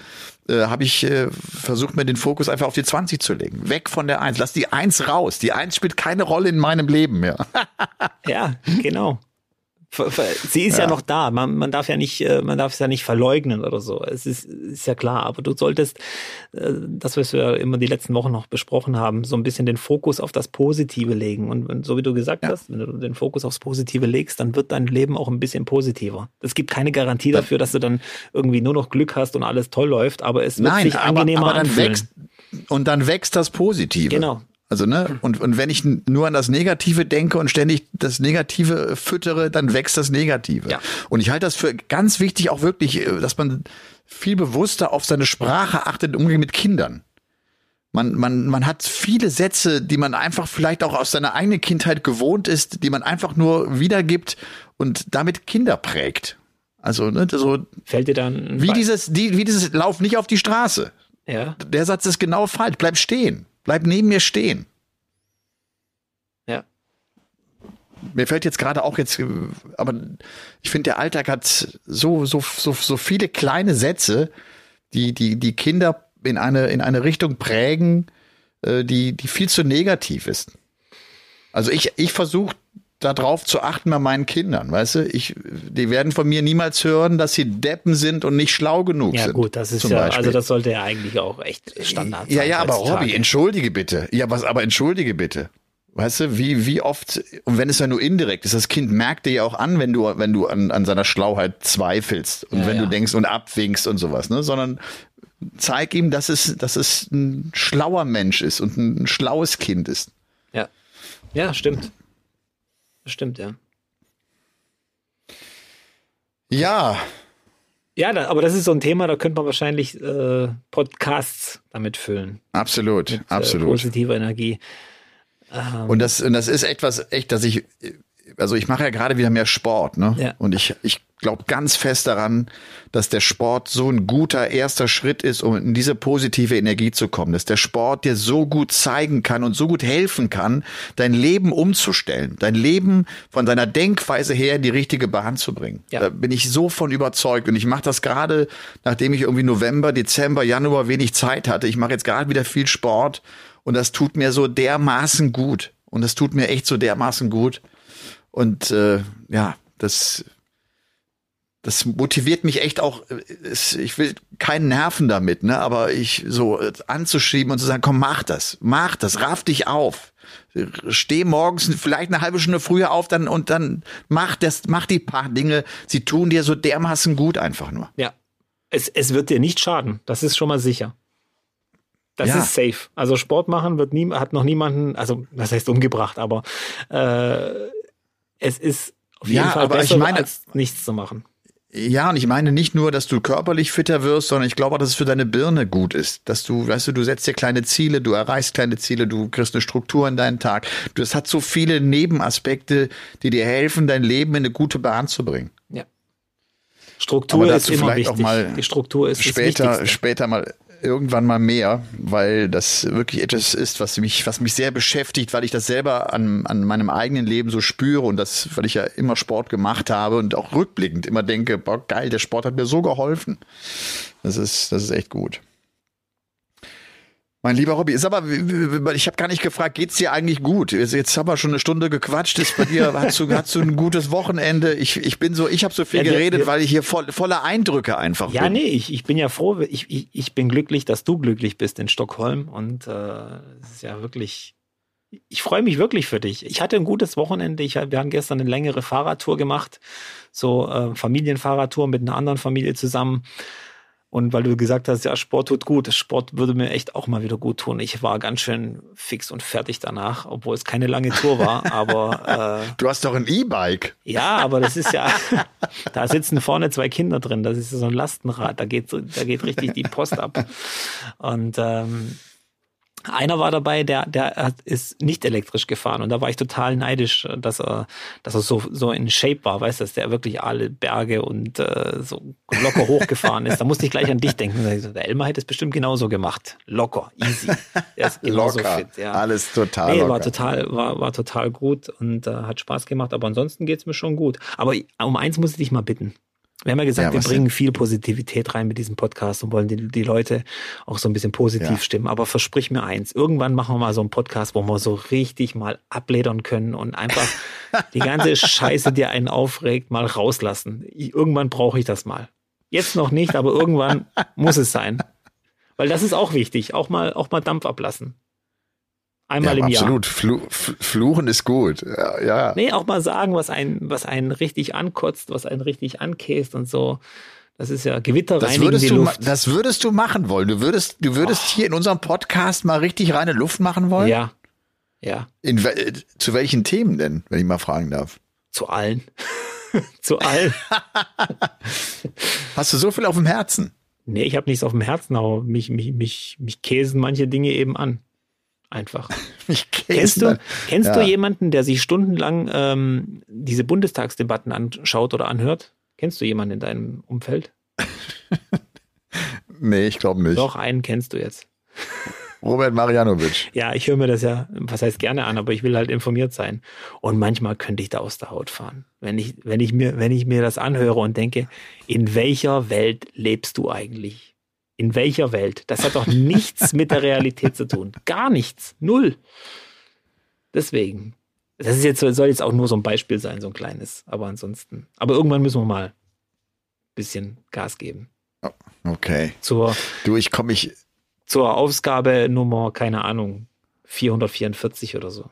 B: äh, habe ich äh, versucht, mir den Fokus einfach auf die 20 zu legen. Weg von der 1. Lass die 1 raus. Die 1 spielt keine Rolle in meinem Leben mehr.
C: ja, genau. Sie ist ja, ja noch da. Man, man darf ja nicht, äh, man darf es ja nicht verleugnen oder so. Es ist, ist ja klar. Aber du solltest, äh, das, was wir immer die letzten Wochen noch besprochen haben, so ein bisschen den Fokus auf das Positive legen. Und so wie du gesagt ja. hast, wenn du den Fokus aufs Positive legst, dann wird dein Leben auch ein bisschen positiver. Es gibt keine Garantie dafür, dass du dann irgendwie nur noch Glück hast und alles toll läuft, aber es wird Nein, sich angenehmer aber, aber dann anfühlen.
B: Wächst, und dann wächst das Positive.
C: Genau.
B: Also, ne, und, und wenn ich nur an das Negative denke und ständig das Negative füttere, dann wächst das Negative.
C: Ja.
B: Und ich halte das für ganz wichtig, auch wirklich, äh, dass man viel bewusster auf seine Sprache achtet im Umgang mit Kindern. Man, man, man hat viele Sätze, die man einfach vielleicht auch aus seiner eigenen Kindheit gewohnt ist, die man einfach nur wiedergibt und damit Kinder prägt. Also, ne, so.
C: Fällt dir dann.
B: Wie dieses, die, wie dieses Lauf nicht auf die Straße.
C: Ja.
B: Der Satz ist genau falsch. Bleib stehen. Bleib neben mir stehen.
C: Ja.
B: Mir fällt jetzt gerade auch jetzt, aber ich finde, der Alltag hat so, so, so, so viele kleine Sätze, die, die, die Kinder in eine, in eine Richtung prägen, äh, die, die viel zu negativ ist. Also ich, ich versuche darauf zu achten bei meinen Kindern, weißt du? Ich, die werden von mir niemals hören, dass sie Deppen sind und nicht schlau genug
C: ja,
B: sind.
C: Ja gut, das ist ja, Beispiel. also das sollte ja eigentlich auch echt Standard sein.
B: Ja, ja, aber Robby, entschuldige bitte. Ja, was, aber entschuldige bitte. Weißt du, wie, wie oft, und wenn es ja nur indirekt ist, das Kind merkt dir ja auch an, wenn du, wenn du an, an seiner Schlauheit zweifelst und ja, wenn ja. du denkst und abwinkst und sowas, ne, sondern zeig ihm, dass es, dass es ein schlauer Mensch ist und ein schlaues Kind ist.
C: Ja. Ja, stimmt. Das stimmt, ja.
B: Ja.
C: Ja, da, aber das ist so ein Thema, da könnte man wahrscheinlich äh, Podcasts damit füllen.
B: Absolut, mit, äh, absolut.
C: Äh, positive Energie.
B: Und das, und das ist etwas echt, dass ich, also ich mache ja gerade wieder mehr Sport, ne?
C: Ja.
B: Und ich, ich glaube ganz fest daran, dass der Sport so ein guter erster Schritt ist, um in diese positive Energie zu kommen. Dass der Sport dir so gut zeigen kann und so gut helfen kann, dein Leben umzustellen, dein Leben von deiner Denkweise her in die richtige Bahn zu bringen. Ja. Da bin ich so von überzeugt. Und ich mache das gerade, nachdem ich irgendwie November, Dezember, Januar wenig Zeit hatte. Ich mache jetzt gerade wieder viel Sport und das tut mir so dermaßen gut. Und das tut mir echt so dermaßen gut. Und äh, ja, das das motiviert mich echt auch, ich will keinen Nerven damit, ne, aber ich so anzuschieben und zu sagen, komm, mach das, mach das, raff dich auf. Steh morgens vielleicht eine halbe Stunde früher auf dann und dann mach das, mach die paar Dinge, sie tun dir so dermaßen gut einfach nur.
C: Ja. Es, es wird dir nicht schaden, das ist schon mal sicher. Das ja. ist safe. Also Sport machen wird nie, hat noch niemanden, also was heißt umgebracht, aber äh, es ist auf jeden ja, Fall besser, ich meine, als nichts zu machen.
B: Ja, und ich meine nicht nur, dass du körperlich fitter wirst, sondern ich glaube auch, dass es für deine Birne gut ist. Dass du, weißt du, du setzt dir kleine Ziele, du erreichst kleine Ziele, du kriegst eine Struktur in deinen Tag. Das hat so viele Nebenaspekte, die dir helfen, dein Leben in eine gute Bahn zu bringen.
C: Ja. Struktur ist immer wichtig. Auch
B: mal
C: Die Struktur ist
B: später, später mal irgendwann mal mehr, weil das wirklich etwas ist, was mich, was mich sehr beschäftigt, weil ich das selber an, an meinem eigenen Leben so spüre und das, weil ich ja immer Sport gemacht habe und auch rückblickend immer denke, boah, geil, der Sport hat mir so geholfen. Das ist, das ist echt gut. Mein lieber Robby, ist aber, ich habe gar nicht gefragt, geht's dir eigentlich gut? Jetzt haben wir schon eine Stunde gequatscht. Ist bei dir, hast du, hast du ein gutes Wochenende? Ich, ich bin so, ich habe so viel ja, geredet, wir, weil ich hier voll, voller Eindrücke einfach
C: ja,
B: bin.
C: Ja, nee, ich, ich bin ja froh, ich, ich, ich bin glücklich, dass du glücklich bist in Stockholm und äh, es ist ja wirklich, ich freue mich wirklich für dich. Ich hatte ein gutes Wochenende. Ich, wir haben gestern eine längere Fahrradtour gemacht, so äh, Familienfahrradtour mit einer anderen Familie zusammen. Und weil du gesagt hast, ja, Sport tut gut, Sport würde mir echt auch mal wieder gut tun. Ich war ganz schön fix und fertig danach, obwohl es keine lange Tour war, aber
B: äh, Du hast doch ein E-Bike.
C: Ja, aber das ist ja, da sitzen vorne zwei Kinder drin, das ist so ein Lastenrad, da geht, da geht richtig die Post ab. Und ähm, einer war dabei, der, der ist nicht elektrisch gefahren und da war ich total neidisch, dass er, dass er so, so in Shape war, weißt du, dass der wirklich alle Berge und äh, so locker hochgefahren ist. Da musste ich gleich an dich denken. Der Elmar hätte es bestimmt genauso gemacht. Locker, easy.
B: Er locker. fit, ja. Alles total.
C: Nee,
B: locker.
C: war total, war, war total gut und äh, hat Spaß gemacht, aber ansonsten geht's mir schon gut. Aber um eins muss ich dich mal bitten. Wir haben ja gesagt, ja, wir bringen denn? viel Positivität rein mit diesem Podcast und wollen die, die Leute auch so ein bisschen positiv ja. stimmen. Aber versprich mir eins, irgendwann machen wir mal so einen Podcast, wo wir so richtig mal abledern können und einfach die ganze Scheiße, die einen aufregt, mal rauslassen. irgendwann brauche ich das mal. Jetzt noch nicht, aber irgendwann muss es sein. Weil das ist auch wichtig, auch mal, auch mal Dampf ablassen. Einmal ja, im
B: absolut.
C: Jahr.
B: Absolut. Fluchen ist gut. Ja, ja.
C: Nee, auch mal sagen, was einen, was einen richtig ankotzt, was einen richtig ankäst und so. Das ist ja Gewitter
B: das würdest, du, das würdest du machen wollen. Du würdest, du würdest oh. hier in unserem Podcast mal richtig reine Luft machen wollen?
C: Ja. Ja.
B: In, zu welchen Themen denn, wenn ich mal fragen darf?
C: Zu allen. zu allen.
B: Hast du so viel auf dem Herzen?
C: Nee, ich habe nichts auf dem Herzen, aber mich, mich, mich, mich käsen manche Dinge eben an. Einfach. kennst du, kennst ja. du jemanden, der sich stundenlang ähm, diese Bundestagsdebatten anschaut oder anhört? Kennst du jemanden in deinem Umfeld?
B: nee, ich glaube nicht.
C: Doch, einen kennst du jetzt.
B: Robert Marianovic.
C: Ja, ich höre mir das ja, was heißt gerne an, aber ich will halt informiert sein. Und manchmal könnte ich da aus der Haut fahren. Wenn ich, wenn ich mir, wenn ich mir das anhöre und denke, in welcher Welt lebst du eigentlich? In welcher Welt? Das hat doch nichts mit der Realität zu tun. Gar nichts. Null. Deswegen. Das ist jetzt, soll jetzt auch nur so ein Beispiel sein, so ein kleines. Aber ansonsten. Aber irgendwann müssen wir mal ein bisschen Gas geben.
B: Okay.
C: Zur,
B: du, ich komme ich.
C: Zur Ausgabe Nummer, keine Ahnung, 444 oder so.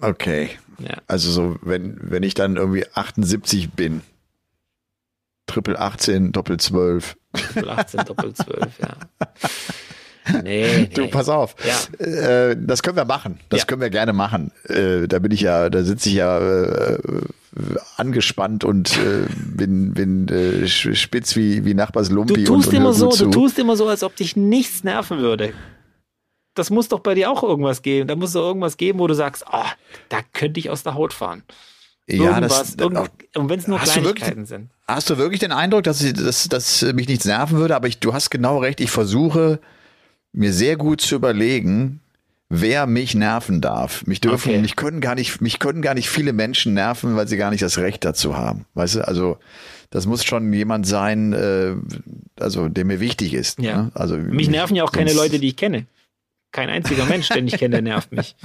B: Okay. Ja. Also so, wenn, wenn ich dann irgendwie 78 bin, Triple 18, Doppel 12.
C: Triple 18, Doppel 12, ja. Nee, nee.
B: Du, pass auf. Ja. Äh, das können wir machen. Das ja. können wir gerne machen. Äh, da bin ich ja, da sitze ich ja äh, angespannt und äh, bin, bin äh, spitz wie, wie Nachbars Lumpi.
C: Du tust
B: und,
C: und immer so, zu. du tust immer so, als ob dich nichts nerven würde. Das muss doch bei dir auch irgendwas geben. Da muss es irgendwas geben, wo du sagst, oh, da könnte ich aus der Haut fahren.
B: Ja, das,
C: irgend, und wenn es nur Kleinigkeiten wirklich, sind.
B: Hast du wirklich den Eindruck, dass, ich, dass, dass mich nichts nerven würde? Aber ich, du hast genau recht. Ich versuche mir sehr gut zu überlegen, wer mich nerven darf. Mich dürfen, okay. mich können gar nicht, mich können gar nicht viele Menschen nerven, weil sie gar nicht das Recht dazu haben. Weißt du, also das muss schon jemand sein, äh, also der mir wichtig ist.
C: Ja.
B: Ne? Also
C: mich nerven ja auch keine Leute, die ich kenne. Kein einziger Mensch, den ich kenne, nervt mich.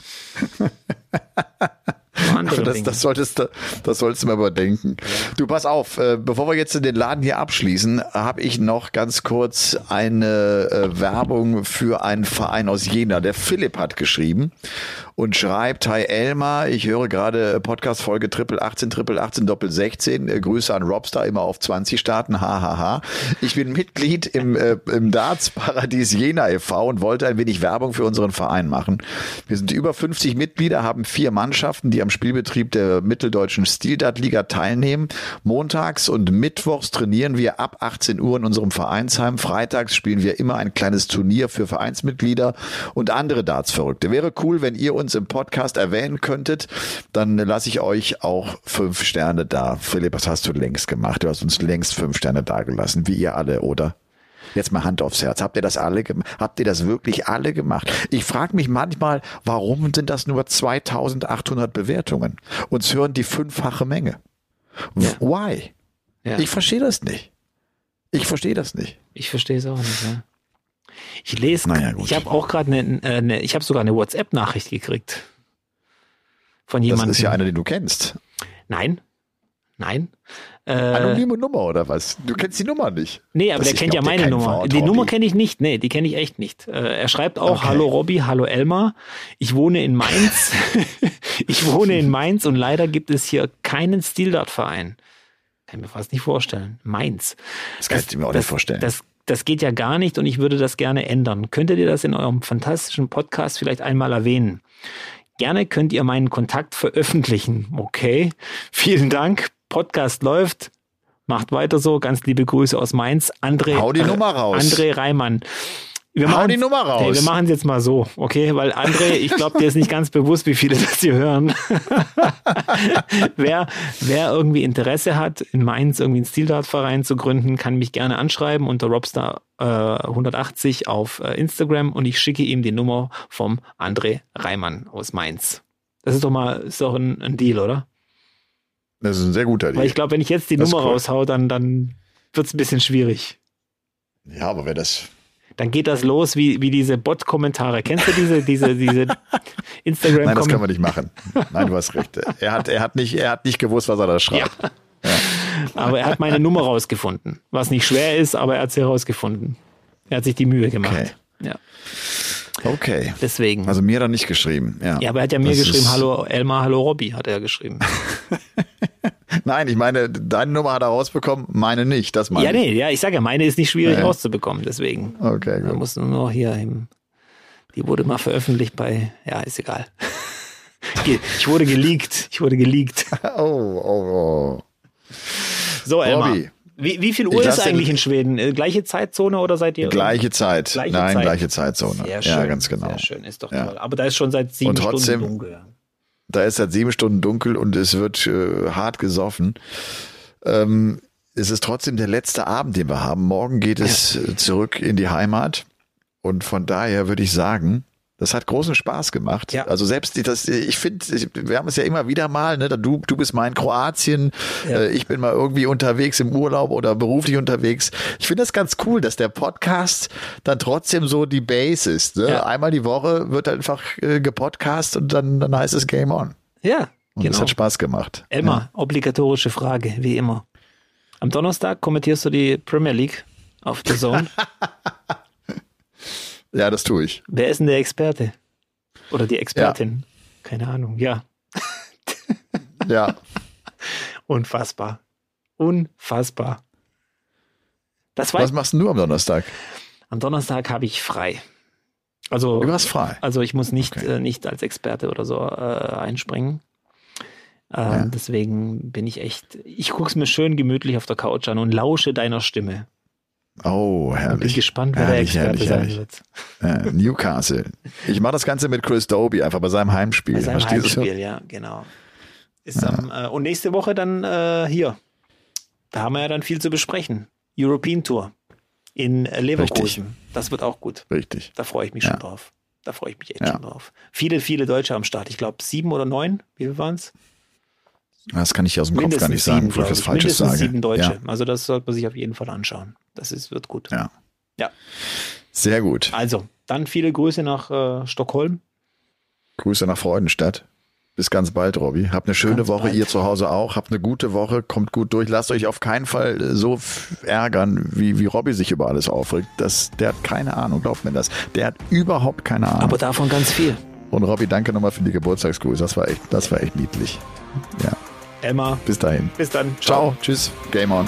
B: andere das, das, solltest, das solltest du mal überdenken. Ja. Du, pass auf, äh, bevor wir jetzt den Laden hier abschließen, habe ich noch ganz kurz eine äh, Werbung für einen Verein aus Jena. Der Philipp hat geschrieben und schreibt, Hi Elmar, ich höre gerade Podcast-Folge Triple 18, Triple 18, Doppel 16. Äh, Grüße an Robstar, immer auf 20 starten, hahaha. Ich bin Mitglied im, äh, im Darts-Paradies Jena e.V. und wollte ein wenig Werbung für unseren Verein machen. Wir sind über 50 Mitglieder, haben vier Mannschaften, die am Spielbetrieb der mitteldeutschen Stildart-Liga teilnehmen. Montags und Mittwochs trainieren wir ab 18 Uhr in unserem Vereinsheim. Freitags spielen wir immer ein kleines Turnier für Vereinsmitglieder und andere Darts-Verrückte. Wäre cool, wenn ihr uns im Podcast erwähnen könntet. Dann lasse ich euch auch fünf Sterne da. Philipp, was hast du längst gemacht? Du hast uns längst fünf Sterne dagelassen, wie ihr alle, oder? Jetzt mal Hand aufs Herz. Habt ihr das alle gemacht? Habt ihr das wirklich alle gemacht? Ich frage mich manchmal, warum sind das nur 2800 Bewertungen? Uns hören die fünffache Menge. Ja. Why? Ja. Ich verstehe das nicht. Ich verstehe das nicht.
C: Ich verstehe es auch nicht, ja. Ich lese, naja, ich habe auch gerade eine, eine, ich habe sogar eine WhatsApp-Nachricht gekriegt. Von jemandem.
B: Das ist ja einer, den du kennst.
C: Nein. Nein.
B: Äh, Anonyme Nummer oder was? Du kennst die Nummer nicht.
C: Nee, aber das der kennt ja meine Nummer. Die Nummer kenne ich nicht. Nee, die kenne ich echt nicht. Äh, er schreibt auch, okay. hallo Robby, hallo Elmar. Ich wohne in Mainz. ich wohne in Mainz und leider gibt es hier keinen Stildartverein. Kann ich mir fast nicht vorstellen. Mainz.
B: Das, das kannst du mir auch das, nicht vorstellen.
C: Das, das geht ja gar nicht und ich würde das gerne ändern. Könntet ihr das in eurem fantastischen Podcast vielleicht einmal erwähnen? Gerne könnt ihr meinen Kontakt veröffentlichen. Okay, vielen Dank. Podcast läuft. Macht weiter so. Ganz liebe Grüße aus Mainz. André,
B: Hau die Nummer raus.
C: André Reimann. Wir
B: Hau
C: machen,
B: die Nummer raus.
C: Nee, wir machen es jetzt mal so, okay? Weil André, ich glaube, dir ist nicht ganz bewusst, wie viele das hier hören. wer, wer irgendwie Interesse hat, in Mainz irgendwie einen Stildartverein zu gründen, kann mich gerne anschreiben unter Robstar äh, 180 auf äh, Instagram und ich schicke ihm die Nummer vom André Reimann aus Mainz. Das ist doch mal, ist doch ein, ein Deal, oder?
B: Das ist ein sehr guter
C: Weil
B: Deal.
C: ich glaube, wenn ich jetzt die
B: Das
C: Nummer
B: cool.
C: raushau, dann, dann wird es ein bisschen schwierig.
B: Ja, aber wer das.
C: Dann geht das los wie, wie diese Bot-Kommentare. Kennst du diese, diese, diese instagram
B: Nein, das können wir nicht machen. Nein, du hast recht. Er hat, er hat nicht, er hat nicht gewusst, was er da schreibt.
C: Aber er hat meine Nummer rausgefunden. Was nicht schwer ist, aber er hat sie rausgefunden. Er hat sich die Mühe gemacht.
B: Okay.
C: Ja,
B: Okay.
C: deswegen.
B: Also mir dann nicht geschrieben. Ja,
C: ja, aber er hat ja mir
B: Das
C: geschrieben, hallo Elmar, hallo Robby, hat er geschrieben.
B: Nein, ich meine, deine Nummer hat er rausbekommen, meine nicht. Das meine
C: ja, nee, ja, ich sage ja, meine ist nicht schwierig
B: Ja, ja.
C: rauszubekommen, deswegen.
B: Okay,
C: Man
B: gut.
C: muss nur hier im, die wurde mal veröffentlicht bei, ja, ist egal. Ich wurde geleakt, ich wurde geleakt.
B: Oh, oh, oh.
C: So, Elmar.
B: Robby.
C: Wie, wie viel Uhr ist eigentlich in Schweden? Äh, Gleiche Zeitzone oder seid ihr?
B: Gleiche Zeit.
C: Gleiche
B: Nein,
C: Zeit.
B: gleiche Zeitzone.
C: Sehr schön.
B: ja, ganz genau.
C: Sehr schön, ist doch
B: Ja.
C: toll. Aber da ist schon seit sieben
B: Und trotzdem-
C: Stunden dunkel.
B: Da ist seit sieben Stunden dunkel und es wird äh, hart gesoffen. Ähm, es ist trotzdem der letzte Abend, den wir haben. Morgen geht es zurück in die Heimat. Und von daher würde ich sagen, das hat großen Spaß gemacht.
C: Ja.
B: Also selbst das, ich finde, wir haben es ja immer wieder mal, ne? Du, du bist mal in Kroatien,
C: Ja.
B: äh, ich bin mal irgendwie unterwegs im Urlaub oder beruflich unterwegs. Ich finde das ganz cool, dass der Podcast dann trotzdem so die Base ist. Ne?
C: Ja.
B: Einmal die Woche wird einfach äh, gepodcast und dann, dann heißt es Game On.
C: Ja,
B: Und
C: genau.
B: es hat Spaß gemacht.
C: Elmar, obligatorische Frage, wie immer. Am Donnerstag kommentierst du die Premier League auf The Zone.
B: Ja. ja, das tue ich.
C: Wer ist denn der Experte? Oder die Expertin? Keine Ahnung. Ja,
B: Ja.
C: unfassbar. Unfassbar. Das war
B: Was machst du am Donnerstag?
C: am Donnerstag habe ich frei. Also,
B: Du hast frei.
C: also ich muss nicht,
B: Okay.
C: äh, nicht als Experte oder so äh, einspringen. Ähm, Deswegen bin ich echt, ich gucke es mir schön gemütlich auf der Couch an und lausche deiner Stimme.
B: Oh,
C: Bin
B: herrlich.
C: gespannt, wer
B: herrlich,
C: der Experte
B: herrlich,
C: sein
B: herrlich.
C: wird.
B: Newcastle. Ich mache das Ganze mit Chris Doby, einfach bei seinem Heimspiel.
C: Bei seinem
B: Verstehst du?
C: Heimspiel, ja, genau. Ist am, äh, und nächste Woche dann äh, hier. Da haben wir ja dann viel zu besprechen. European Tour in Leverkusen.
B: Richtig.
C: Das wird auch gut.
B: Richtig.
C: Da freue ich mich
B: Ja.
C: schon drauf. Da freue ich mich echt
B: Ja.
C: schon drauf. Viele, viele Deutsche am Start. Ich glaube sieben oder neun. Wie viel waren es?
B: Das kann ich aus dem Kopf gar nicht sagen, bevor ich was Falsches
C: Mindestens
B: sage.
C: sieben Deutsche.
B: Ja.
C: Also das sollte man sich auf jeden Fall anschauen. Das ist, wird gut.
B: ja.
C: Ja.
B: Sehr gut.
C: Also, dann viele Grüße nach äh, Stockholm.
B: Grüße nach Freudenstadt. Bis ganz bald, Robby. Habt eine schöne
C: Ganz
B: Woche,
C: bald.
B: ihr zu Hause auch. Habt eine gute Woche, kommt gut durch. Lasst euch auf keinen Fall äh, so ärgern, wie, wie Robby sich über alles aufregt. Das, der hat keine Ahnung, glaubt mir das. Der hat überhaupt keine Ahnung.
C: Aber davon ganz viel.
B: Und Robby, danke nochmal für die Geburtstagsgrüße. Das war echt, das war echt niedlich. Ja,
C: Elmar,
B: bis dahin.
C: bis dann.
B: Ciao, tschüss, Game on.